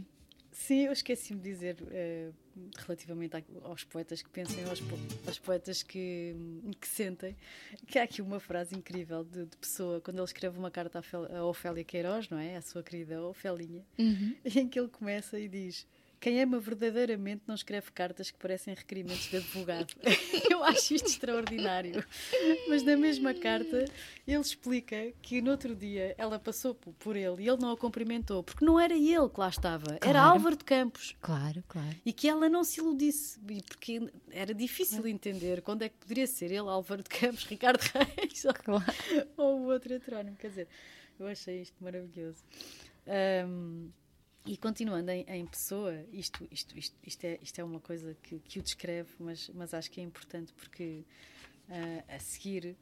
Sim, eu esqueci-me de dizer eh, relativamente aos poetas que pensam e aos, po- aos poetas que, que sentem, que há aqui uma frase incrível de, de pessoa, quando ele escreve uma carta a, Fel- a Ofélia Queiroz, não é? A sua querida Ofelinha, Uhum. em que ele começa e diz: quem ama verdadeiramente não escreve cartas que parecem requerimentos de advogado. Eu acho isto extraordinário. Mas na mesma carta, ele explica que no outro dia ela passou por ele e ele não a cumprimentou, porque não era ele que lá estava, era Claro. Álvaro de Campos. Claro, claro. E que ela não se iludisse, porque era difícil entender quando é que poderia ser ele, Álvaro de Campos, Ricardo Reis ou, Claro. ou o outro heterónimo. Quer dizer, eu achei isto maravilhoso. Ahm, e continuando em, em pessoa, isto, isto, isto, isto, é, isto é uma coisa que, que o descreve, mas, mas acho que é importante porque ah, a seguir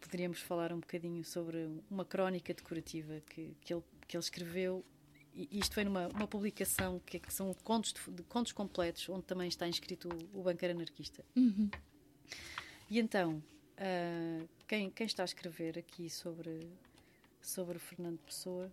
poderíamos falar um bocadinho sobre uma crónica decorativa que, que, ele, que ele escreveu. E isto foi numa uma publicação que, que são contos, de, contos completos, onde também está inscrito o, o banqueiro anarquista. E então, ah, quem, quem está a escrever aqui sobre, sobre o Fernando Pessoa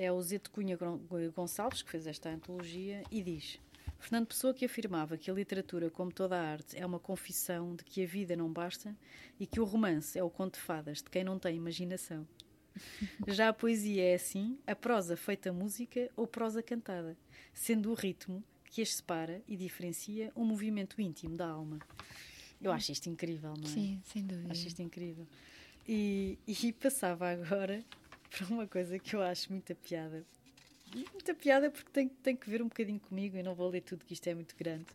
é o de Cunha Gon- Gonçalves, que fez esta antologia, e diz: Fernando Pessoa que afirmava que a literatura, como toda a arte, é uma confissão de que a vida não basta e que o romance é o conto de fadas de quem não tem imaginação. Já a poesia é assim, a prosa feita música ou prosa cantada, sendo o ritmo que as separa e diferencia um movimento íntimo da alma. Eu acho isto incrível, não é? Sim, sem dúvida. Acho isto incrível. E, e passava agora para uma coisa que eu acho muita piada. E Muita piada porque tem, tem que ver um bocadinho comigo. Eu não vou ler tudo, que isto é muito grande.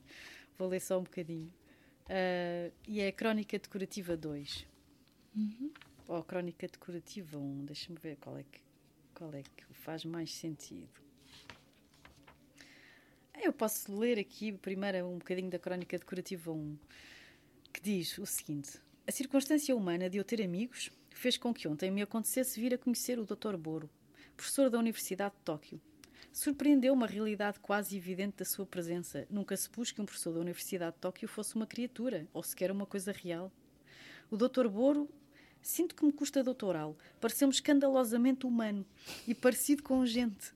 Vou ler só um bocadinho. Ah, e é a Crónica Decorativa 2. Ou a Crónica Decorativa 1. Deixa-me ver qual é, que, qual é que faz mais sentido. Eu posso ler aqui primeiro um bocadinho da Crónica Decorativa 1 que diz o seguinte: A circunstância humana de eu ter amigos fez com que ontem me acontecesse vir a conhecer o Dr. Boro, professor da Universidade de Tóquio. Surpreendeu uma realidade quase evidente da sua presença. Nunca se pus que um professor da Universidade de Tóquio fosse uma criatura, ou sequer uma coisa real. O Dr. Boro, sinto que me custa doutorá-lo, pareceu-me escandalosamente humano e parecido com gente.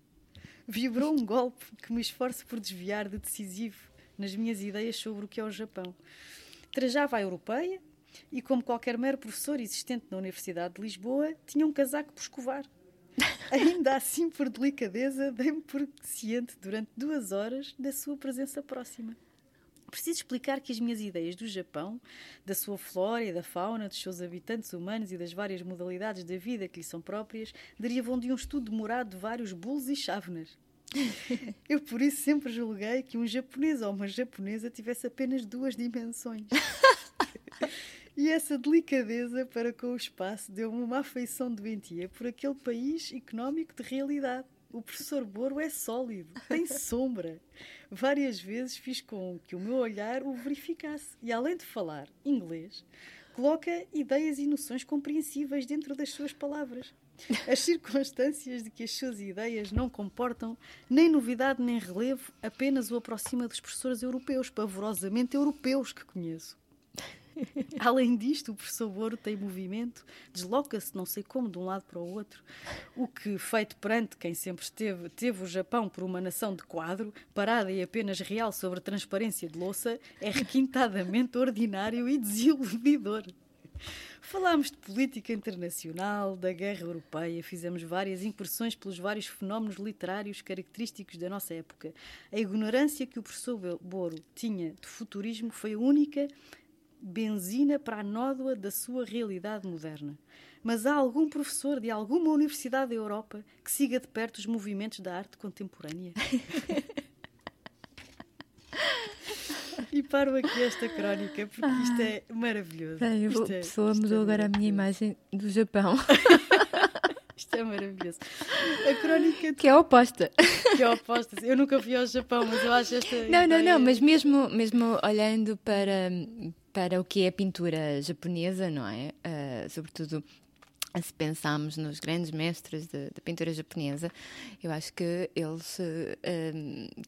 Vibrou um golpe que me esforço por desviar de decisivo nas minhas ideias sobre o que é o Japão. Trajava a europeia e, como qualquer mero professor existente na Universidade de Lisboa, tinha um casaco por escovar. Ainda assim, por delicadeza, dei-me por ciente durante duas horas da sua presença próxima. Preciso explicar que as minhas ideias do Japão, da sua flora e da fauna, dos seus habitantes humanos e das várias modalidades da vida que lhe são próprias, derivam de um estudo demorado de vários bulos e chávenas. Eu por isso sempre julguei que um japonês ou uma japonesa tivesse apenas duas dimensões. E essa delicadeza para com o espaço deu-me uma afeição doentia por aquele país económico de realidade. O professor Boro é sólido, tem sombra. Várias vezes fiz com que o meu olhar o verificasse e, além de falar inglês, coloca ideias e noções compreensíveis dentro das suas palavras. As circunstâncias de que as suas ideias não comportam nem novidade nem relevo apenas o aproxima dos professores europeus, pavorosamente europeus que conheço. Além disto, o professor Boro tem movimento, desloca-se não sei como de um lado para o outro, o que, feito perante quem sempre esteve, teve o Japão por uma nação de quadro, parada e apenas real sobre transparência de louça, é requintadamente ordinário e desiludidor. Falámos de política internacional, da guerra europeia, fizemos várias incursões pelos vários fenómenos literários característicos da nossa época. A ignorância que o professor Boro tinha do futurismo foi a única benzina para a nódoa da sua realidade moderna. Mas há algum professor de alguma universidade da Europa que siga de perto os movimentos da arte contemporânea? e paro aqui esta crónica porque isto é maravilhoso. Bem, Isto é- a pessoa isto é mudou agora a minha imagem do Japão, Isto é maravilhoso. A crónica que é oposta. que é oposta. Eu nunca fui ao Japão, mas eu acho esta. Não, não, ideia- não, mas mesmo, mesmo olhando para, para o que é a pintura japonesa, não é? Ah, sobretudo se pensarmos nos grandes mestres da pintura japonesa, eu acho que eles eh,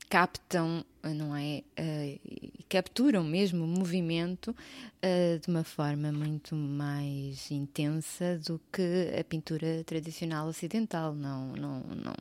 captam, não é? E capturam mesmo o movimento eh, de uma forma muito mais intensa do que a pintura tradicional ocidental. Não, não, não.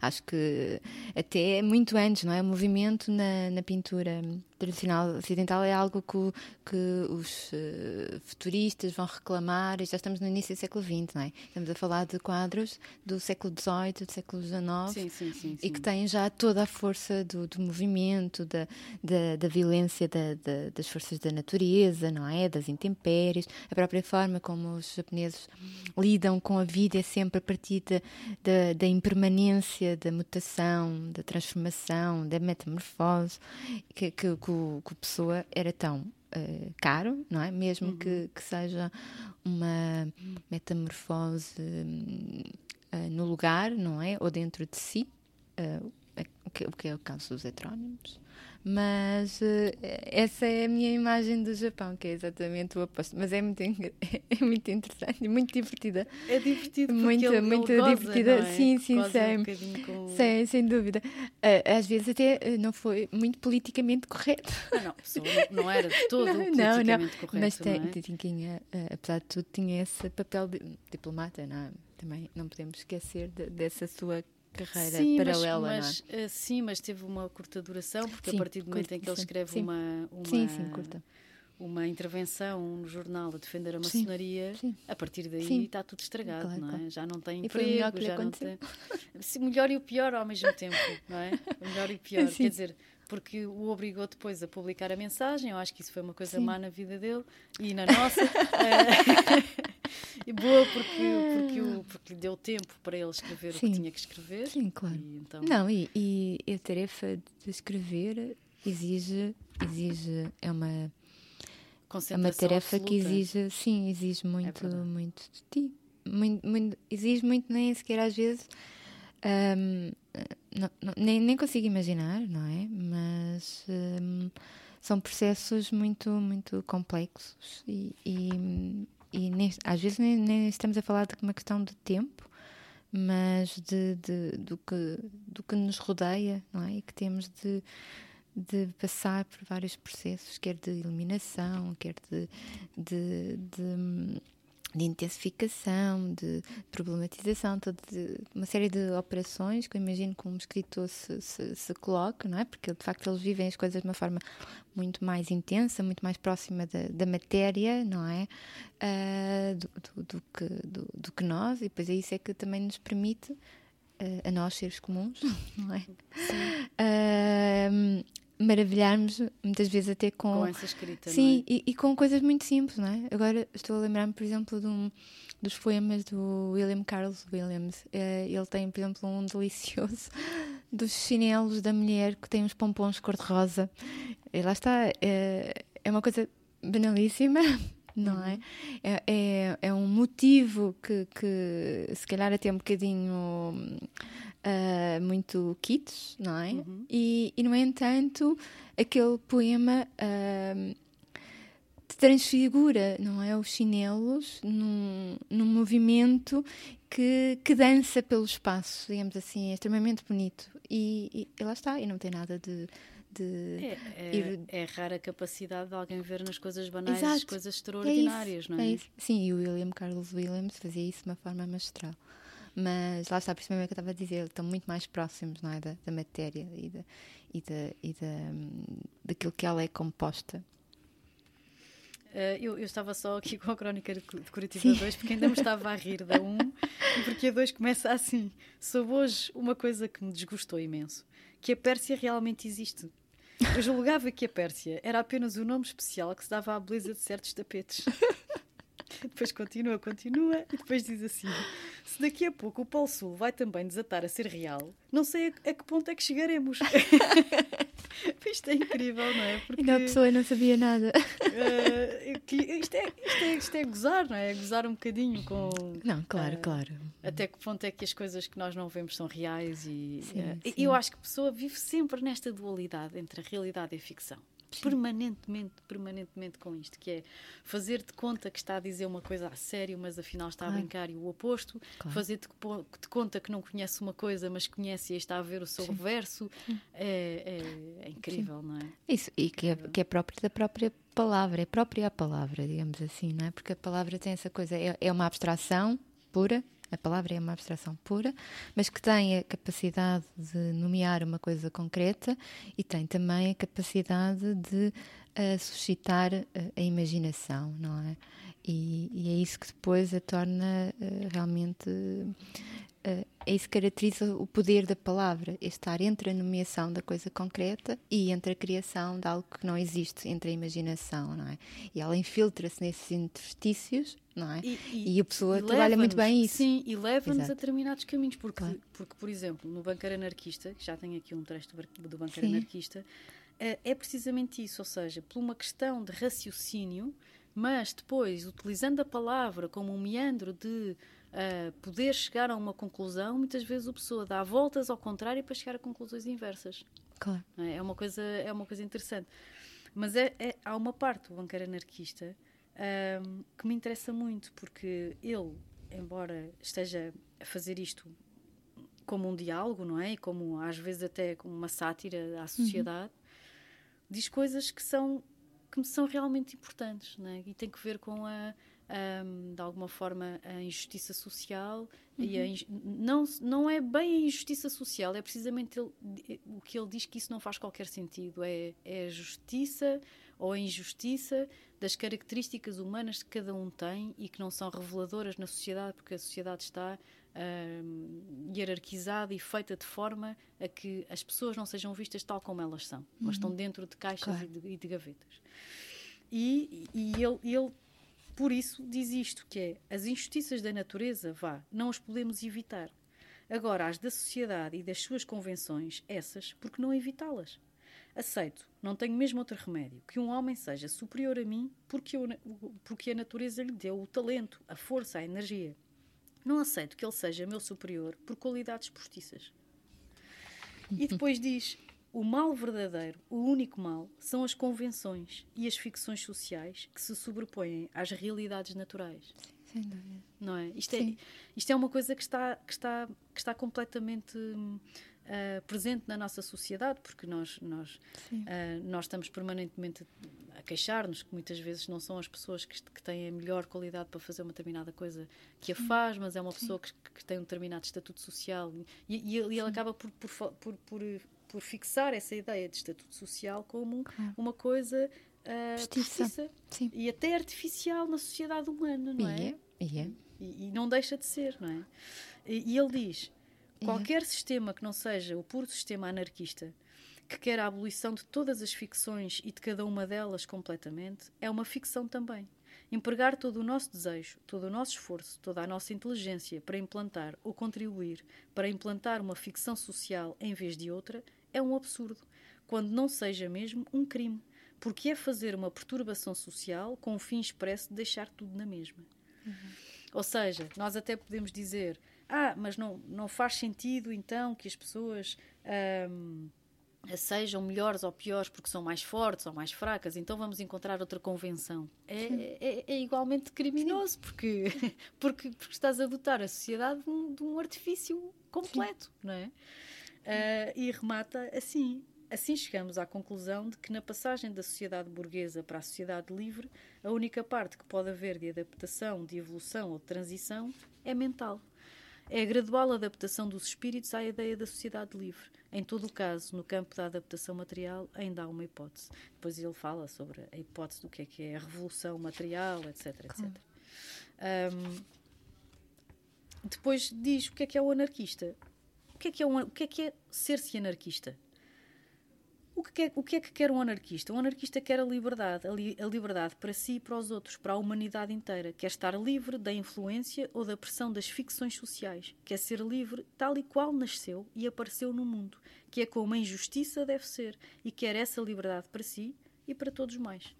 Acho que até muito antes, não é? O movimento na, na pintura tradicional ocidental é algo que, que os eh, futuristas vão reclamar, e já estamos no início do século XX, não é? Estamos a falar de quadros do século XVIII, do século XIX, Sim, sim, sim. e que têm já toda a força do, do movimento, da, da, da violência da- da- das forças da natureza, não é? Das intempéries, a própria forma como os japoneses lidam com a vida é sempre a partir da, da, da impermanência, da mutação, da transformação, da metamorfose, que, que, que que o Pessoa era tão eh, caro, não é? Mesmo que, que seja uma metamorfose eh, no lugar, não é? Ou dentro de si, eh, o que- o que é o caso dos heterónimos. Mas eh, essa é a minha imagem do Japão, que é exatamente o oposto. Mas é muito, é muito interessante e muito divertida. É divertido Muito- ele, muito ele goza, divertida. não é? Sim, sim, Goza sei. Um com... Sem, sem dúvida. Eh, às vezes até eh, não foi muito politicamente correto. Ah, não, não, não era de todo Não, não, politicamente correto, Mas tem, não é? tinha, eh, apesar de tudo, tinha esse papel de diplomata, não é? Também não podemos esquecer de- dessa sua carreira Sim, mas- paralela, mas, eh, sim, mas teve uma curta duração, porque Sim, a partir do momento curta, em que ele escreve sim. uma, uma, não é? Sim, uma intervenção no jornal a defender a maçonaria, a partir daí está tudo estragado, Claro, não é? claro. Já não tem E emprego, já não aconteceu. tem. Sim, melhor e o pior ao mesmo tempo, não é? O melhor e o pior. Quer dizer, porque o obrigou depois a publicar a mensagem, eu acho que isso foi uma coisa Sim. má na vida dele e na nossa. E boa porque, porque, o- porque lhe deu tempo para ele escrever o Sim. que tinha que escrever. Sim, claro. E então, Não, e, e a tarefa de escrever exige, exige é uma, é uma tarefa que absoluta. exige, sim, exige muito, verdade. muito de ti. Muito, muito, exige muito, nem sequer às vezes. ahm, não- não- nem, nem consigo imaginar, não é? Mas ahm, são processos muito, muito complexos e, e, e nem- às vezes nem, nem estamos a falar de uma questão de tempo, mas de, de- do, que, do que nos rodeia, não é? E que temos de, de passar por vários processos, quer de eliminação, quer de, de, de, de intensificação, de problematização, todo de, uma série de operações que eu imagino que um escritor se, se, se coloque, não é? Porque de facto eles vivem as coisas de uma forma muito mais intensa, muito mais próxima da, da matéria, não é? Ah, do, do, do que, do, do que nós, e depois é isso é que também nos permite ah, a nós, seres comuns, não é? Ah, maravilharmos muitas vezes até com, com essa escrita, Sim, é? e, e com coisas muito simples, não é? Agora estou a lembrar-me, por exemplo, de um, dos poemas do William Carlos Williams. Eh, ele tem, por exemplo, um delicioso dos chinelos da mulher que tem uns pompons cor-de-rosa. E lá está, é, é uma coisa banalíssima, não é? É, é? é um motivo que, que se calhar até um bocadinho ah, muito kits, não é? E, e, no entanto, aquele poema ah, transfigura, não é? Os chinelos num, num movimento que, que dança pelo espaço, digamos assim, é extremamente bonito. E, e, e lá está, e não tem nada de. De É, é, ir- é rara a capacidade de alguém ver nas coisas banais as Exato. coisas É isso, extraordinárias, não é? isso. Sim, e o William Carlos Williams fazia isso de uma forma magistral. Mas lá está, principalmente o que eu estava a dizer, estão muito mais próximos não é, da, da matéria e, da, e, da, e da, daquilo que ela é composta. Eh, eu, eu estava só aqui com a crónica de, de Curitiba Sim. 2 porque ainda me estava a rir da 1 e porque a 2 começa assim. Soube hoje uma coisa que me desgostou imenso: que a Pérsia realmente existe. Eu julgava que a Pérsia era apenas o nome especial que se dava à beleza de certos tapetes. Depois continua, continua e depois diz assim: se daqui a pouco o Polo Sul vai também desatar a ser real, não sei a, a que ponto é que chegaremos. Isto é incrível, não é? Porque Ainda a pessoa não sabia nada. eh, que isto, é, isto, é, isto é gozar, não é? É gozar um bocadinho com. Não, claro, eh, claro. Até que ponto é que as coisas que nós não vemos são reais e Sim, e sim. eu acho que a pessoa vive sempre nesta dualidade entre a realidade e a ficção. Permanentemente, permanentemente com isto, que é fazer de conta que está a dizer uma coisa a sério, mas afinal está a Claro. brincar e o oposto, Claro. fazer de, de conta que não conhece uma coisa, mas conhece e está a ver o seu reverso, é, é- é incrível, não é? Isso, e que é, que é próprio da própria palavra, é própria a palavra, digamos assim, não é? Porque a palavra tem essa coisa, é, é uma abstração pura, a palavra é uma abstração pura, mas que tem a capacidade de nomear uma coisa concreta e tem também a capacidade de uh, suscitar uh, a imaginação, não é? E, e, é isso que depois a torna uh, realmente uh, é isso que caracteriza o poder da palavra, estar entre a nomeação da coisa concreta e entre a criação de algo que não existe, entre a imaginação, não é? E ela infiltra-se nesses interstícios, não é? E, e, e a pessoa e trabalha muito bem isso. Sim, e leva-nos a determinados caminhos, porque, claro. porque, por exemplo, no banqueiro anarquista, já tenho aqui um trecho do banqueiro sim. anarquista, uh, é precisamente isso, ou seja, por uma questão de raciocínio, mas depois, utilizando a palavra como um meandro de uh, poder chegar a uma conclusão, muitas vezes a pessoa dá voltas ao contrário para chegar a conclusões inversas. Claro. É? é uma coisa, é uma coisa interessante. Mas é, é há uma parte do banqueiro anarquista um, que me interessa muito, porque ele, embora esteja a fazer isto como um diálogo, não é? E como às vezes até como uma sátira à sociedade, uhum. diz coisas que são que me são realmente importantes, não é? E tem que ver com a um, de alguma forma a injustiça social uhum. e a, não não é bem a injustiça social é precisamente ele, o que ele diz que isso não faz qualquer sentido é, é a justiça ou a injustiça das características humanas que cada um tem e que não são reveladoras na sociedade porque a sociedade está um, hierarquizada e feita de forma a que as pessoas não sejam vistas tal como elas são, uhum. mas estão dentro de caixas claro. e, de, e, de, gavetas. E, e ele, ele por isso diz isto, que é as injustiças da natureza, vá, não as podemos evitar. Agora, as da sociedade e das suas convenções, essas, porque não evitá-las? Aceito, não tenho mesmo outro remédio, que um homem seja superior a mim porque, eu, porque a natureza lhe deu o talento, a força, a energia. Não aceito que ele seja meu superior por qualidades postiças. E depois diz: o mal verdadeiro, o único mal, são as convenções e as ficções sociais que se sobrepõem às realidades naturais. Sem dúvida. Não é? Isto, é, isto é uma coisa que está, que está, que está completamente uh, presente na nossa sociedade, porque nós, nós, uh, nós estamos permanentemente a queixar-nos que muitas vezes não são as pessoas que, que, têm a melhor qualidade para fazer uma determinada coisa que a faz, mas é uma pessoa que, que, tem um determinado estatuto social e, e, e ele acaba por, por, por, por por fixar essa ideia de estatuto social como claro. uma coisa uh, justiça. e até artificial na sociedade humana, não é? E, é. E, e, não deixa de ser, não é? E, e ele diz: qualquer sistema que não seja o puro sistema anarquista, que quer a abolição de todas as ficções e de cada uma delas completamente, é uma ficção também. Empregar todo o nosso desejo, todo o nosso esforço, toda a nossa inteligência para implantar ou contribuir para implantar uma ficção social em vez de outra é um absurdo, quando não seja mesmo um crime, porque é fazer uma perturbação social com o fim expresso de deixar tudo na mesma. Uhum. Ou seja, nós até podemos dizer: ah, mas não, não faz sentido então que as pessoas. Um, sejam melhores ou piores porque são mais fortes ou mais fracas, então vamos encontrar outra convenção. É, é, é igualmente criminoso porque, porque, porque estás a dotar a sociedade de um, de um artifício completo, Sim. não é? Uh, e remata assim. Assim chegamos à conclusão de que, na passagem da sociedade burguesa para a sociedade livre, a única parte que pode haver de adaptação, de evolução ou de transição é mental. É a gradual adaptação dos espíritos à ideia da sociedade livre. Em todo o caso, no campo da adaptação material, ainda há uma hipótese. Depois ele fala sobre a hipótese do que é que é a revolução material, etc. etc. Um, depois diz o que é que é o anarquista que é que é, um, o que é, que é ser-se anarquista? O que, é, o que é que quer um anarquista? Um anarquista quer a liberdade, a, li, a, liberdade para si e para os outros, para a humanidade inteira. Quer estar livre da influência ou da pressão das ficções sociais. Quer ser livre tal e qual nasceu e apareceu no mundo, que é como a injustiça deve ser, e quer essa liberdade para si e para todos mais.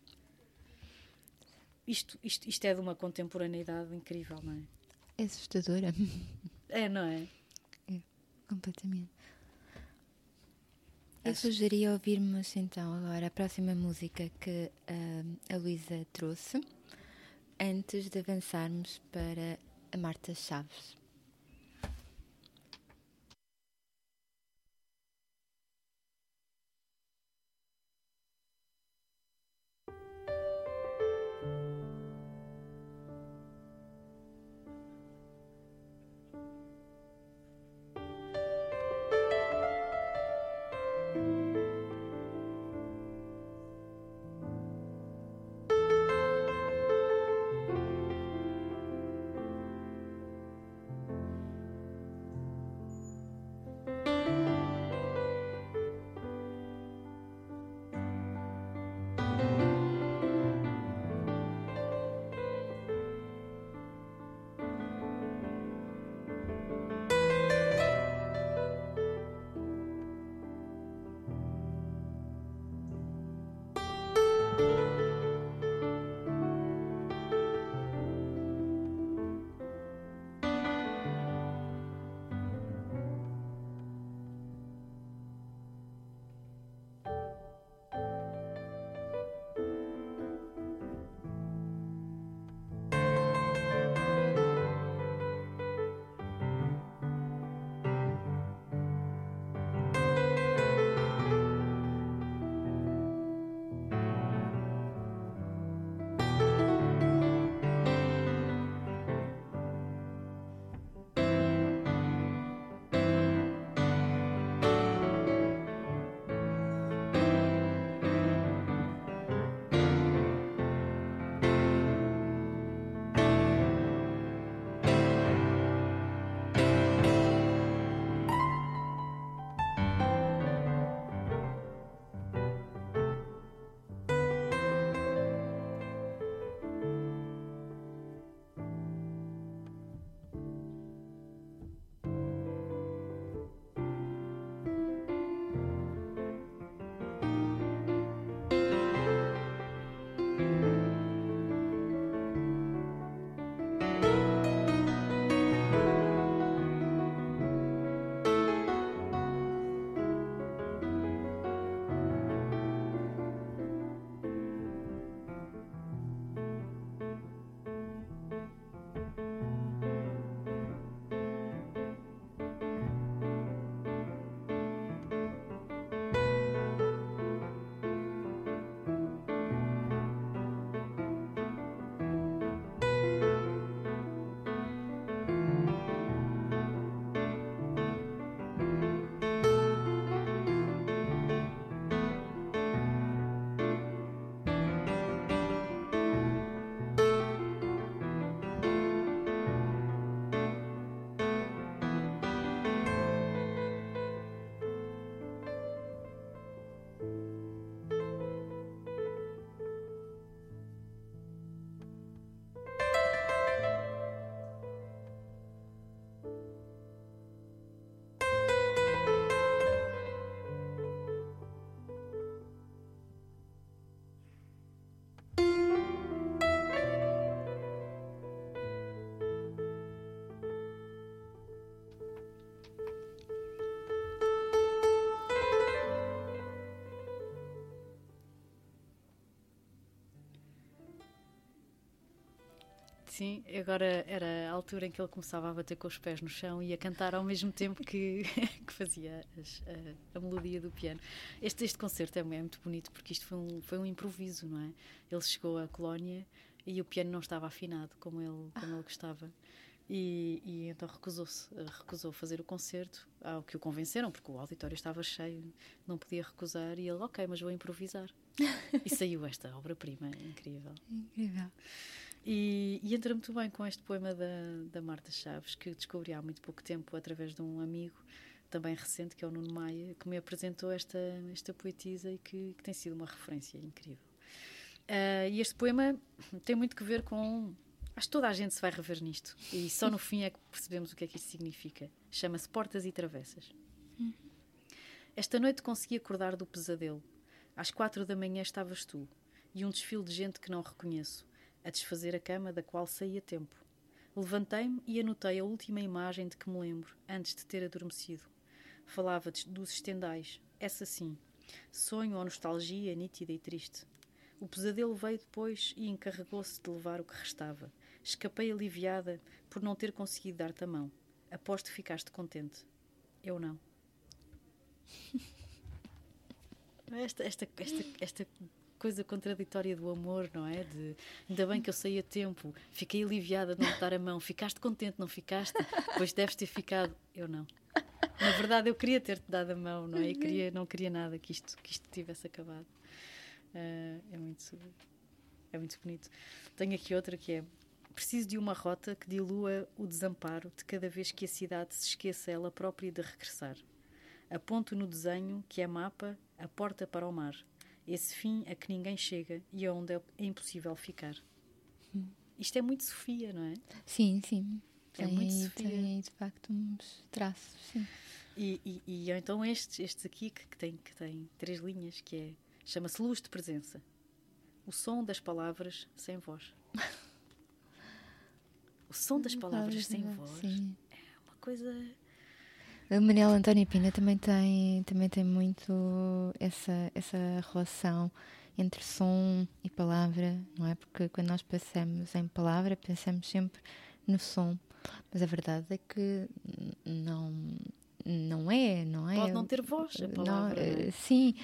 Isto, isto, isto é de uma contemporaneidade incrível, não é? É assustadora. É, não é? Completamente. Eu sugeria ouvirmos então agora a próxima música que uh, a Luísa trouxe, antes de avançarmos para a Marta Chaves. Sim, agora era a altura em que ele começava a bater com os pés no chão e a cantar ao mesmo tempo que, que fazia as, a, a, melodia do piano. Este, este concerto é, é muito bonito porque isto foi um, foi um improviso, não é? Ele chegou à colónia e o piano não estava afinado como ele, como ele gostava. E, e, então recusou-se, recusou fazer o concerto, ao que o convenceram, porque o auditório estava cheio, não podia recusar, e ele, ok, mas vou improvisar. e saiu esta obra-prima incrível. Incrível. E, e entra muito bem com este poema da, da Marta Chaves, que descobri há muito pouco tempo através de um amigo também recente, que é o Nuno Maia, que me apresentou esta, esta poetisa e que, que tem sido uma referência incrível. Uh, e este poema tem muito que ver com. Acho que toda a gente se vai rever nisto. E só no fim é que percebemos o que é que isto significa. Chama-se Portas e Travessas. Esta noite consegui acordar do pesadelo. Às quatro da manhã estavas tu, e um desfile de gente que não reconheço a desfazer a cama da qual saí a tempo. Levantei-me e anotei a última imagem de que me lembro, antes de ter adormecido. Falava dos estendais, essa sim. Sonho ou nostalgia nítida e triste. O pesadelo veio depois e encarregou-se de levar o que restava. Escapei aliviada por não ter conseguido dar-te a mão. Aposto que ficaste contente. Eu não. Esta, esta, esta, esta coisa contraditória do amor, não é? De ainda bem que eu saí a tempo, fiquei aliviada de não dar a mão, ficaste contente, não ficaste? Pois deves ter ficado. Eu não. Na verdade, eu queria ter-te dado a mão, não é? E queria, não queria nada que isto, que isto tivesse acabado. Uh, é muito é muito bonito. Tenho aqui outra que é preciso de uma rota que dilua o desamparo de cada vez que a cidade se esqueça ela própria de regressar. Aponto no desenho que é mapa a porta para o mar esse fim a que ninguém chega e onde é impossível ficar. Hum. Isto é muito Sofia, não é? Sim, sim. É tem, muito Sofia. Tem, de facto, uns traços, sim. E, e, e então estes, estes aqui que, que, tem, que tem três linhas, que é chama-se luz de presença. O som das palavras sem voz. o som das palavras sem voz sim. é uma coisa o Manel António Pina também tem, também tem muito essa, essa relação entre som e palavra, não é? Porque quando nós pensamos em palavra, pensamos sempre no som. Mas a verdade é que não não é, não é? Pode não ter voz a palavra. Não, é? Sim,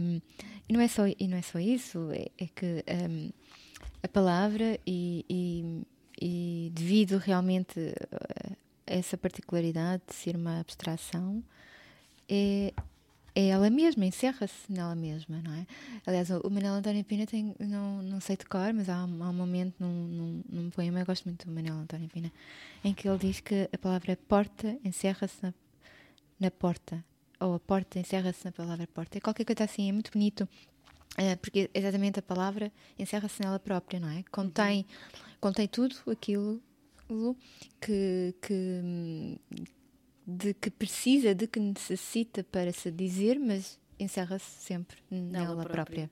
um, e não é só e não é só isso, é, é que um, a palavra e, e, e devido realmente essa particularidade de ser uma abstração é, é ela mesma, encerra-se nela mesma, não é? Aliás, o Manuel António Pina tem, não, não sei de cor, mas há, há um momento num, num, num, poema, eu gosto muito do Manuel António Pina, em que ele diz que a palavra porta encerra-se na, na porta, ou a porta encerra-se na palavra porta. É qualquer coisa assim, é muito bonito, é, porque exatamente a palavra encerra-se nela própria, não é? Contém, uhum. contém tudo aquilo que, que, de que precisa, de que necessita para se dizer, mas encerra-se sempre nela, própria. própria.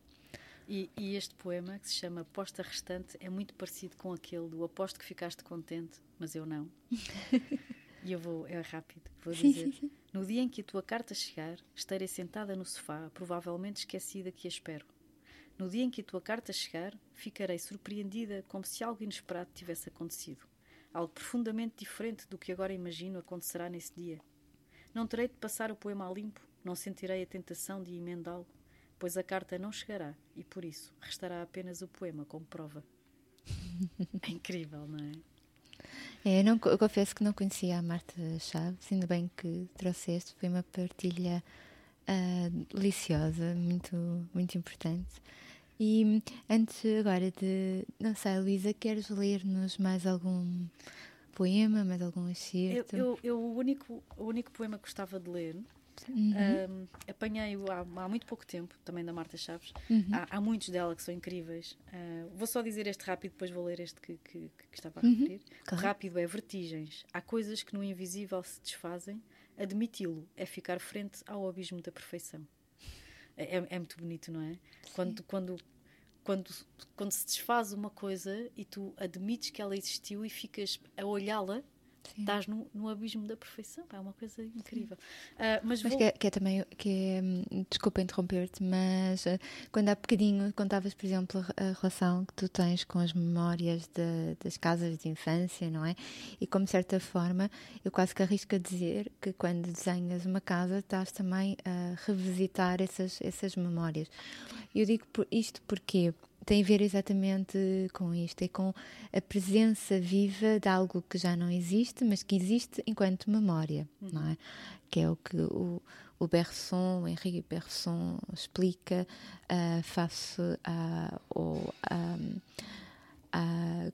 E, e, este poema, que se chama Aposta Restante, é muito parecido com aquele do Aposto que ficaste contente, mas eu não. e eu vou, é rápido, vou dizer. No dia em que a tua carta chegar, estarei sentada no sofá, provavelmente esquecida que a espero. No dia em que a tua carta chegar, ficarei surpreendida como se algo inesperado tivesse acontecido. Algo profundamente diferente do que agora imagino acontecerá nesse dia. Não terei de passar o poema a limpo, não sentirei a tentação de emendá-lo, pois a carta não chegará e por isso restará apenas o poema como prova. é incrível, não é? É, não, eu confesso que não conhecia a Marta Chaves, ainda bem que trouxeste, foi uma partilha uh, deliciosa, muito, muito importante. E antes agora de. Não sei, Luísa, queres ler-nos mais algum poema, mais algum excerto? Eu, eu, eu, o, único, o único poema que gostava de ler Uhum. Um, Apanhei-o há, há, muito pouco tempo, também da Marta Chaves. Uhum. Há, há, muitos dela que são incríveis. Uh, vou só dizer este rápido, depois vou ler este que, que, que estava a uhum. referir. Claro. Rápido é vertigens. Há coisas que no invisível se desfazem. Admiti-lo é ficar frente ao abismo da perfeição. É, é, é muito bonito, não é? Quando, quando, quando, quando se desfaz uma coisa e tu admites que ela existiu e ficas a olhá-la Sim. estás no, no abismo da perfeição. É uma coisa incrível. Ah, mas Mas vou- que é, que é também, que é, hum, desculpa interromper-te, mas eh, quando há bocadinho contavas, por exemplo, a a relação que tu tens com as memórias de- das casas de infância, não é? E como, de certa forma, eu quase que arrisco a dizer que quando desenhas uma casa estás também a revisitar essas, essas memórias. Eu digo por isto porque tem a ver exatamente com isto, é com a presença viva de algo que já não existe, mas que existe enquanto memória, não é? Que é o que o, o Bergson, o Henri Bergson explica ah, face à, à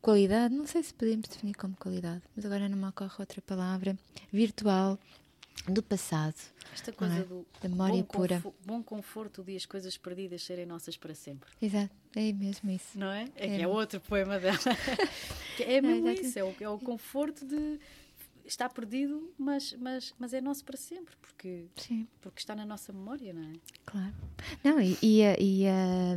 qualidade, não sei se podemos definir como qualidade, mas agora não me ocorre outra palavra, virtual do passado. esta coisa é? do Da memória bom, pura. confo- bom conforto de as coisas perdidas serem nossas para sempre. Exato, é mesmo isso. Não é? É, É. é outro poema dela. É mesmo exato. isso, é o, é o conforto de está perdido, mas, mas, mas é nosso para sempre, porque, Sim. porque está na nossa memória, não é? Claro. Não, e, e, e a-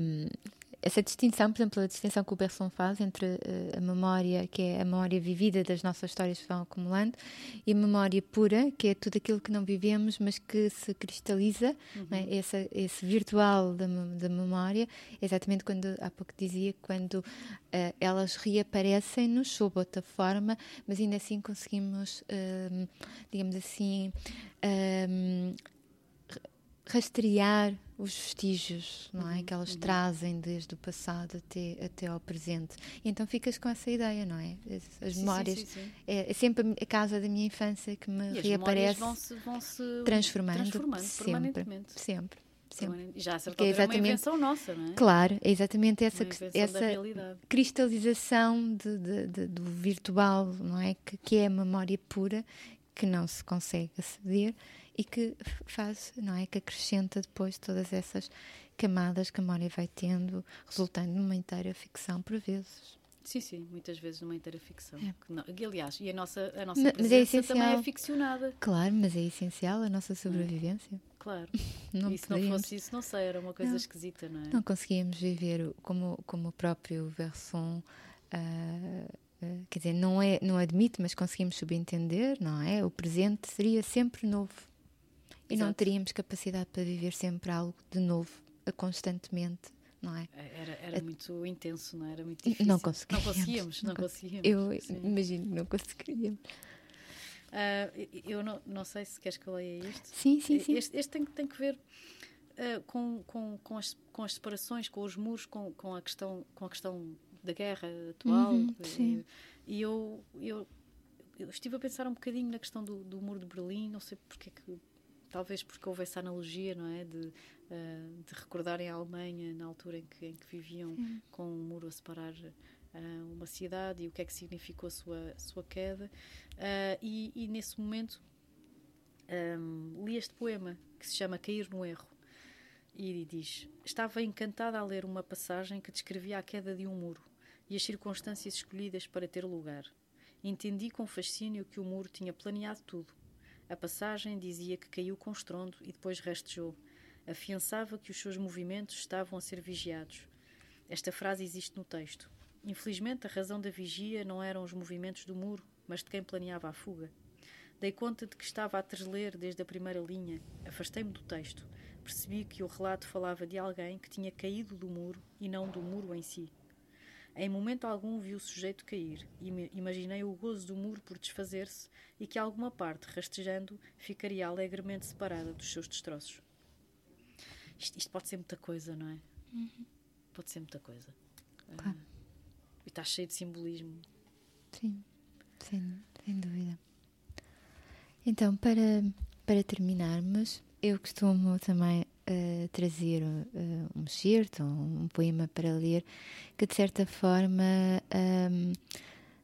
essa distinção, por exemplo, a distinção que o Bergson faz entre eh, a memória, que é a memória vivida das nossas histórias que vão acumulando, e a memória pura, que é tudo aquilo que não vivemos, mas que se cristaliza, é? esse, esse virtual da, mem- da memória, exatamente quando, há pouco dizia, quando eh, elas reaparecem-nos sob outra forma, mas ainda assim conseguimos, ehm, digamos assim, ehm, rastrear os vestígios não é? que elas trazem desde o passado até, até ao presente. E então ficas com essa ideia, não é? As, as Sim, memórias. sim, sim. É, é sempre a casa da minha infância que me E as memórias reaparece, vão-se vão -se transformando, transformando sempre, permanentemente. sempre, sempre. Já é é uma exatamente- invenção nossa, não é? Claro, é exatamente essa, Uma essa cristalização de- de- de- do virtual, não é? Que, que é a memória pura, que não se consegue aceder e que faz, não é? Que acrescenta depois todas essas camadas que a memória vai tendo, resultando numa inteira ficção por vezes. Sim, sim, muitas vezes numa inteira ficção. É. Não- e, aliás, e a nossa, a nossa Mas- é presença também é ficcionada, Claro, mas é essencial a nossa sobrevivência. claro. Não e se não fosse isso, não sei, era uma coisa Não. esquisita, não é? Não conseguíamos viver como, como o próprio Verson, ah, quer dizer, não, é, não admite, mas conseguimos subentender, não é? O presente seria sempre novo. E não Exato. teríamos capacidade para viver sempre algo de novo, a- constantemente, não é? Era, era muito intenso, não é? era muito difícil. Não conseguíamos. Não conseguíamos, não Não cons- conseguíamos. Eu sim. imagino que não conseguiríamos. Ah, eu não, não sei se queres que eu leia este. Sim, sim, sim. Este, este tem, que- tem que ver ah, com, com, com, as, com as separações, com os muros, com, com, a, questão, com a questão da guerra atual. Uhum, E- sim. E eu, eu, eu estive a pensar um bocadinho na questão do, do muro de Berlim, não sei porque é que. Talvez porque houve essa analogia, não é? De, ah, de recordarem a Alemanha na altura em que, em que viviam com um muro a separar ah, uma cidade e o que é que significou a sua, sua queda. Ah, e, e nesse momento um, li este poema que se chama Cair no Erro e diz: Estava encantada a ler uma passagem que descrevia a queda de um muro e as circunstâncias escolhidas para ter lugar. Entendi com fascínio que o muro tinha planeado tudo. A passagem dizia que caiu com estrondo e depois rastejou. Afiançava que os seus movimentos estavam a ser vigiados. Esta frase existe no texto. Infelizmente, a razão da vigia não eram os movimentos do muro, mas de quem planeava a fuga. Dei conta de que estava a transler desde a primeira linha. Afastei-me do texto. Percebi que o relato falava de alguém que tinha caído do muro e não do muro em si. Em momento algum vi o sujeito cair e imaginei o gozo do muro por desfazer-se e que alguma parte, rastejando, ficaria alegremente separada dos seus destroços. Isto, isto pode ser muita coisa, não é? Pode ser muita coisa. Claro. Ah, e está cheio de simbolismo. Sim, sem, sem dúvida. Então, para, para terminarmos, eu costumo também trazer eh, um excerto, um poema para ler, que de certa forma ahm,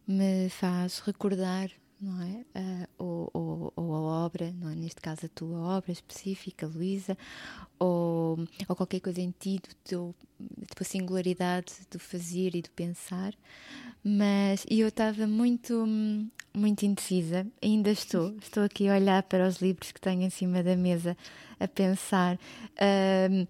me faz recordar não é? Ah, ou, ou, ou a obra, não é? neste caso a tua obra específica, Luísa, ou, ou qualquer coisa em ti, do teu, da tua singularidade do fazer e do pensar. Mas e eu estava muito, muito indecisa, ainda estou. Estou aqui a olhar para os livros que tenho em cima da mesa, a pensar. hum,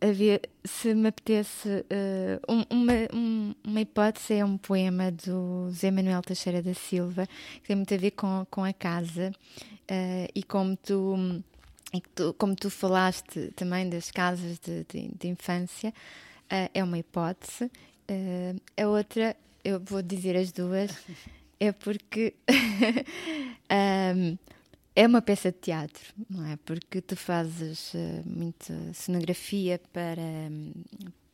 havia, se me apetece, uh, um, uma, um, uma hipótese é um poema do Zé Manuel Teixeira da Silva, que tem muito a ver com, com a casa uh, e como tu, e tu, como tu falaste também das casas de, de, de infância, uh, é uma hipótese. a outra, eu vou dizer as duas, é porque um, é uma peça de teatro, não é? Porque tu fazes uh, muita cenografia para, um,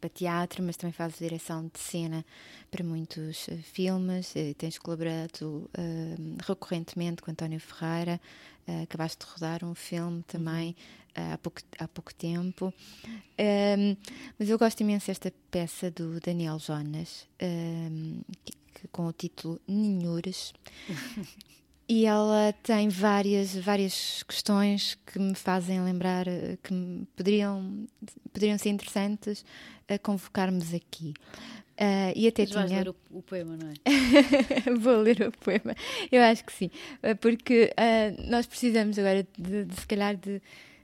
para teatro, mas também fazes direção de cena para muitos uh, filmes. E tens colaborado uh, recorrentemente com António Ferreira. acabaste de rodar um filme também há, pouco, há pouco tempo. Um, mas eu gosto imenso desta peça do Daniel Jonas, que, que, com o título Ninhures. E ela tem várias, várias questões que me fazem lembrar eh, que poderiam, poderiam ser interessantes a convocarmos aqui. Uh, e até Mas tinha... vais ler o, o poema, não é? Vou ler o poema, eu acho que sim, eh, porque uh, nós precisamos agora de, de, se calhar de,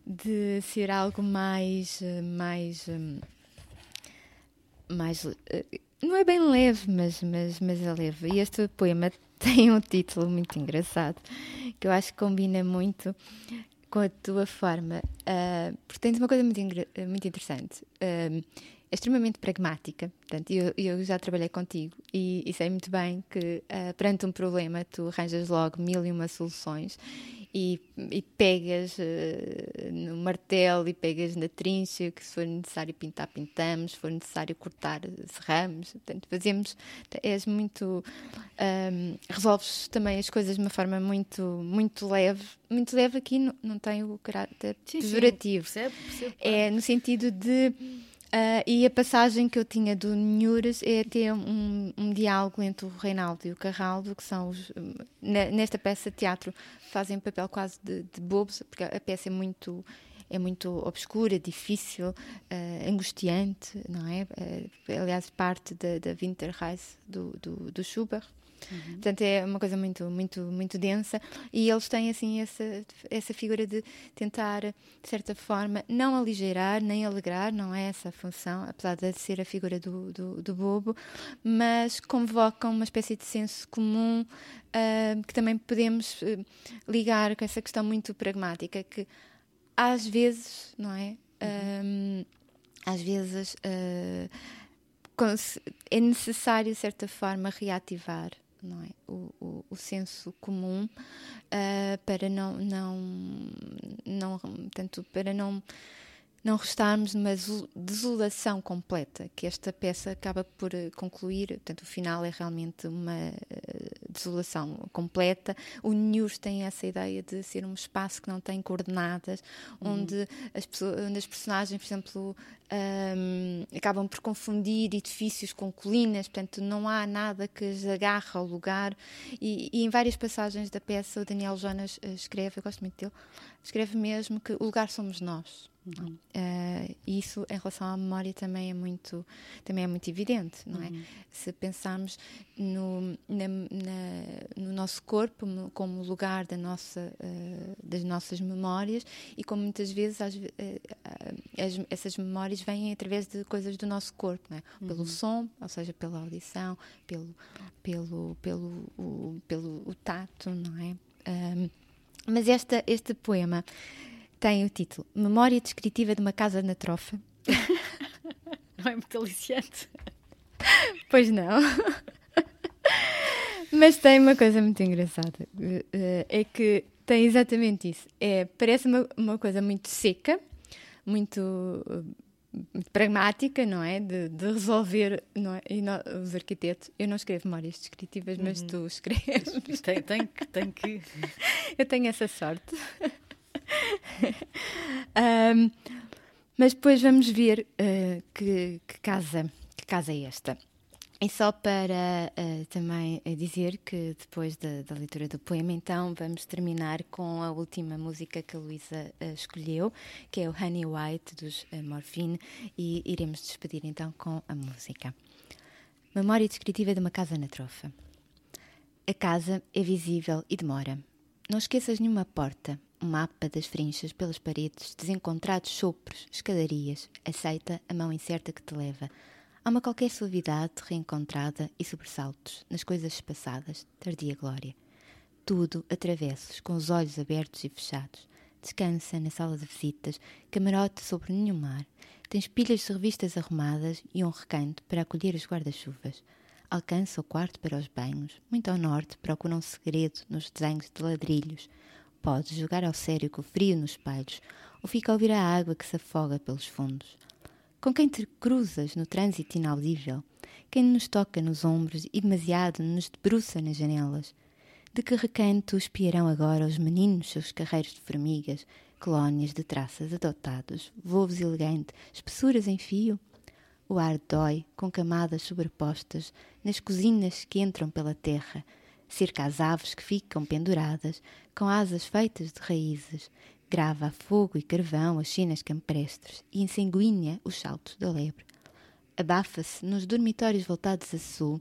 de ser algo mais, mais, mais não é bem leve, mas, mas, mas é leve. E este poema tem um título muito engraçado que eu acho que combina muito com a tua forma. Uh, porque tens uma coisa muito, muito interessante. Uh, extremamente pragmática. Portanto, eu, eu já trabalhei contigo e, e sei muito bem que uh, perante um problema tu arranjas logo mil e uma soluções e, e pegas uh, no martelo e pegas na trincha, que se for necessário pintar, pintamos, se for necessário cortar, serramos. Portanto, fazemos, és muito. Um, resolves também as coisas de uma forma muito, muito leve. Muito leve aqui não, não tem o caráter pejorativo. É no sentido de Uh, e a passagem que eu tinha do Nhures é ter um, um, diálogo entre o Reinaldo e o Carraldo, que são os, nesta peça de teatro fazem um papel quase de, de bobos, porque a peça é muito é muito obscura, difícil, uh, angustiante, não é? Uh, aliás, parte da, da Winterreise do, do, do Schubert. Uhum. Portanto, é uma coisa muito, muito, muito densa e eles têm assim essa, essa figura de tentar, de certa forma, não aligeirar nem alegrar, não é essa a função, apesar de ser a figura do, do, do bobo, mas convocam uma espécie de senso comum uh, que também podemos uh, ligar com essa questão muito pragmática que às vezes, não é? Uhum. às vezes. Uh, é necessário, de certa forma, reativar não é? o, o, o senso comum uh, para não, não, não, tanto para não não restarmos numa desolação completa, que esta peça acaba por eh, concluir, portanto, o final é realmente uma desolação completa. O News tem essa ideia de ser um espaço que não tem coordenadas, uhum. onde, as pessoas, onde as personagens, por exemplo, um, acabam por confundir edifícios com colinas, portanto, não há nada que as agarre ao lugar. E, e em várias passagens da peça, o Daniel Jonas eh, escreve, eu gosto muito dele, escreve mesmo que o lugar somos nós. Uhum. Uh, isso em relação à memória também é muito também é muito evidente não é uhum. se pensarmos no, na, na, no nosso corpo como lugar da nossa uh, das nossas memórias e como muitas vezes as, uh, as, essas memórias vêm através de coisas do nosso corpo não é? uhum. pelo som ou seja pela audição pelo pelo pelo o, pelo o tato não é um, mas esta este poema tem o título Memória Descritiva de uma Casa na Trofa. não é muito aliciante? Pois não. Mas tem uma coisa muito engraçada. É que tem exatamente isso. É, parece uma, uma coisa muito seca, muito pragmática, não é? De, de resolver, não é? E nós, os arquitetos, eu não escrevo memórias descritivas, mas uhum. tu escreves. Tem, tem, tem que. eu tenho essa sorte. um, mas depois vamos ver uh, que, que, casa, que casa é esta. E só para uh, também dizer que depois da, da, leitura do poema, então, vamos terminar com a última música que a Luísa uh, escolheu, que é o Honey White dos uh, Morphine, e iremos despedir então com a música. Memória descritiva de uma casa na trofa. A casa é visível e demora. Não esqueças nenhuma porta, mapa das frinchas pelas paredes, desencontrados sopros, escadarias, aceita a mão incerta que te leva. Há uma qualquer suavidade reencontrada e sobressaltos nas coisas passadas, tardia glória. Tudo atravessos, com os olhos abertos e fechados. Descansa na sala de visitas, camarote sobre nenhum mar. Tens pilhas de revistas arrumadas e um recanto para acolher os guarda-chuvas. Alcança o quarto para os banhos. Muito ao norte procura um segredo nos desenhos de ladrilhos. Podes jogar ao sério com o frio nos espelhos ou fica a ouvir a água que se afoga pelos fundos. Com quem te cruzas no trânsito inaudível? Quem nos toca nos ombros e demasiado nos debruça nas janelas? De que recanto espiarão agora os meninos seus carreiros de formigas, colónias de traças adotados, voos elegantes, espessuras em fio? O ar dói, com camadas sobrepostas, nas cozinas que entram pela terra, cerca as aves que ficam penduradas, com asas feitas de raízes, grava a fogo e carvão as chinas campestres e ensanguinha os saltos da lebre. Abafa-se nos dormitórios voltados a sul,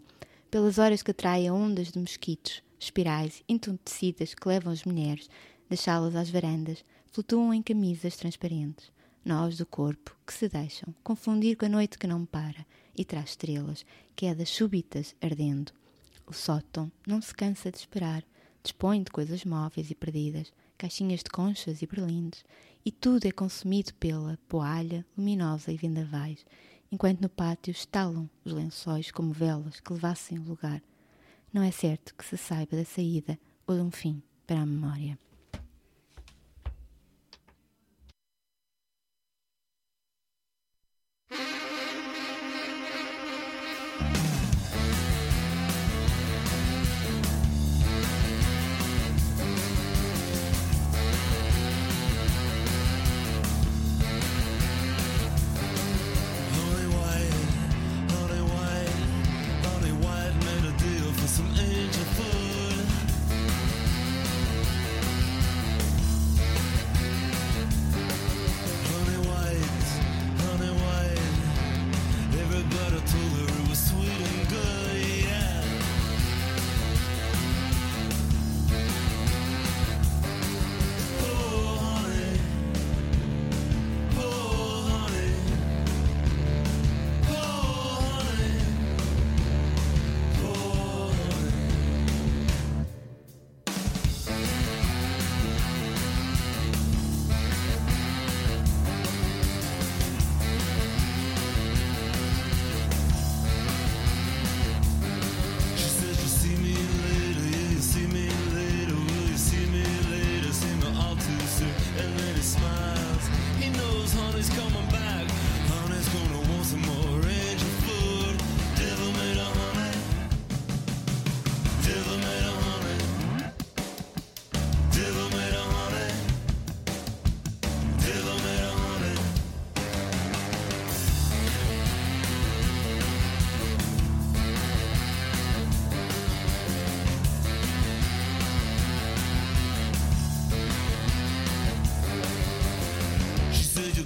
pelas horas que atraem ondas de mosquitos, espirais entontecidas que levam as mulheres das salas às varandas, flutuam em camisas transparentes, nós do corpo que se deixam confundir com a noite que não para e traz estrelas, quedas súbitas ardendo. O sótão não se cansa de esperar, dispõe de coisas móveis e perdidas, caixinhas de conchas e berlindes, e tudo é consumido pela poalha luminosa e vendavais, enquanto no pátio estalam os lençóis como velas que levassem o lugar não é certo que se saiba da saída ou de um fim para a memória.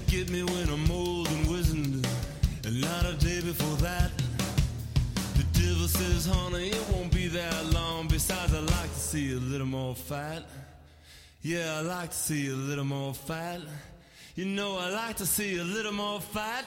Get me when I'm old and wizened, and not a day before that. The devil says, honey, it won't be that long. Besides, I like to see a little more fat. Yeah, I like to see a little more fat. You know, I like to see a little more fat.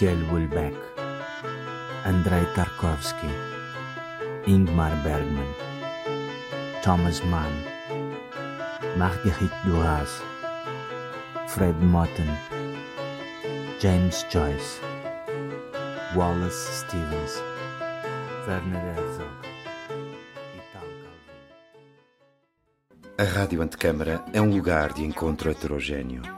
Michel Houellebecq, Andrei Tarkovsky, Ingmar Bergman, Thomas Mann, Marguerite Duras, Fred Motten, James Joyce, Wallace Stevens, Werner Herzog. A Rádio Antecâmara é um lugar de encontro heterogêneo,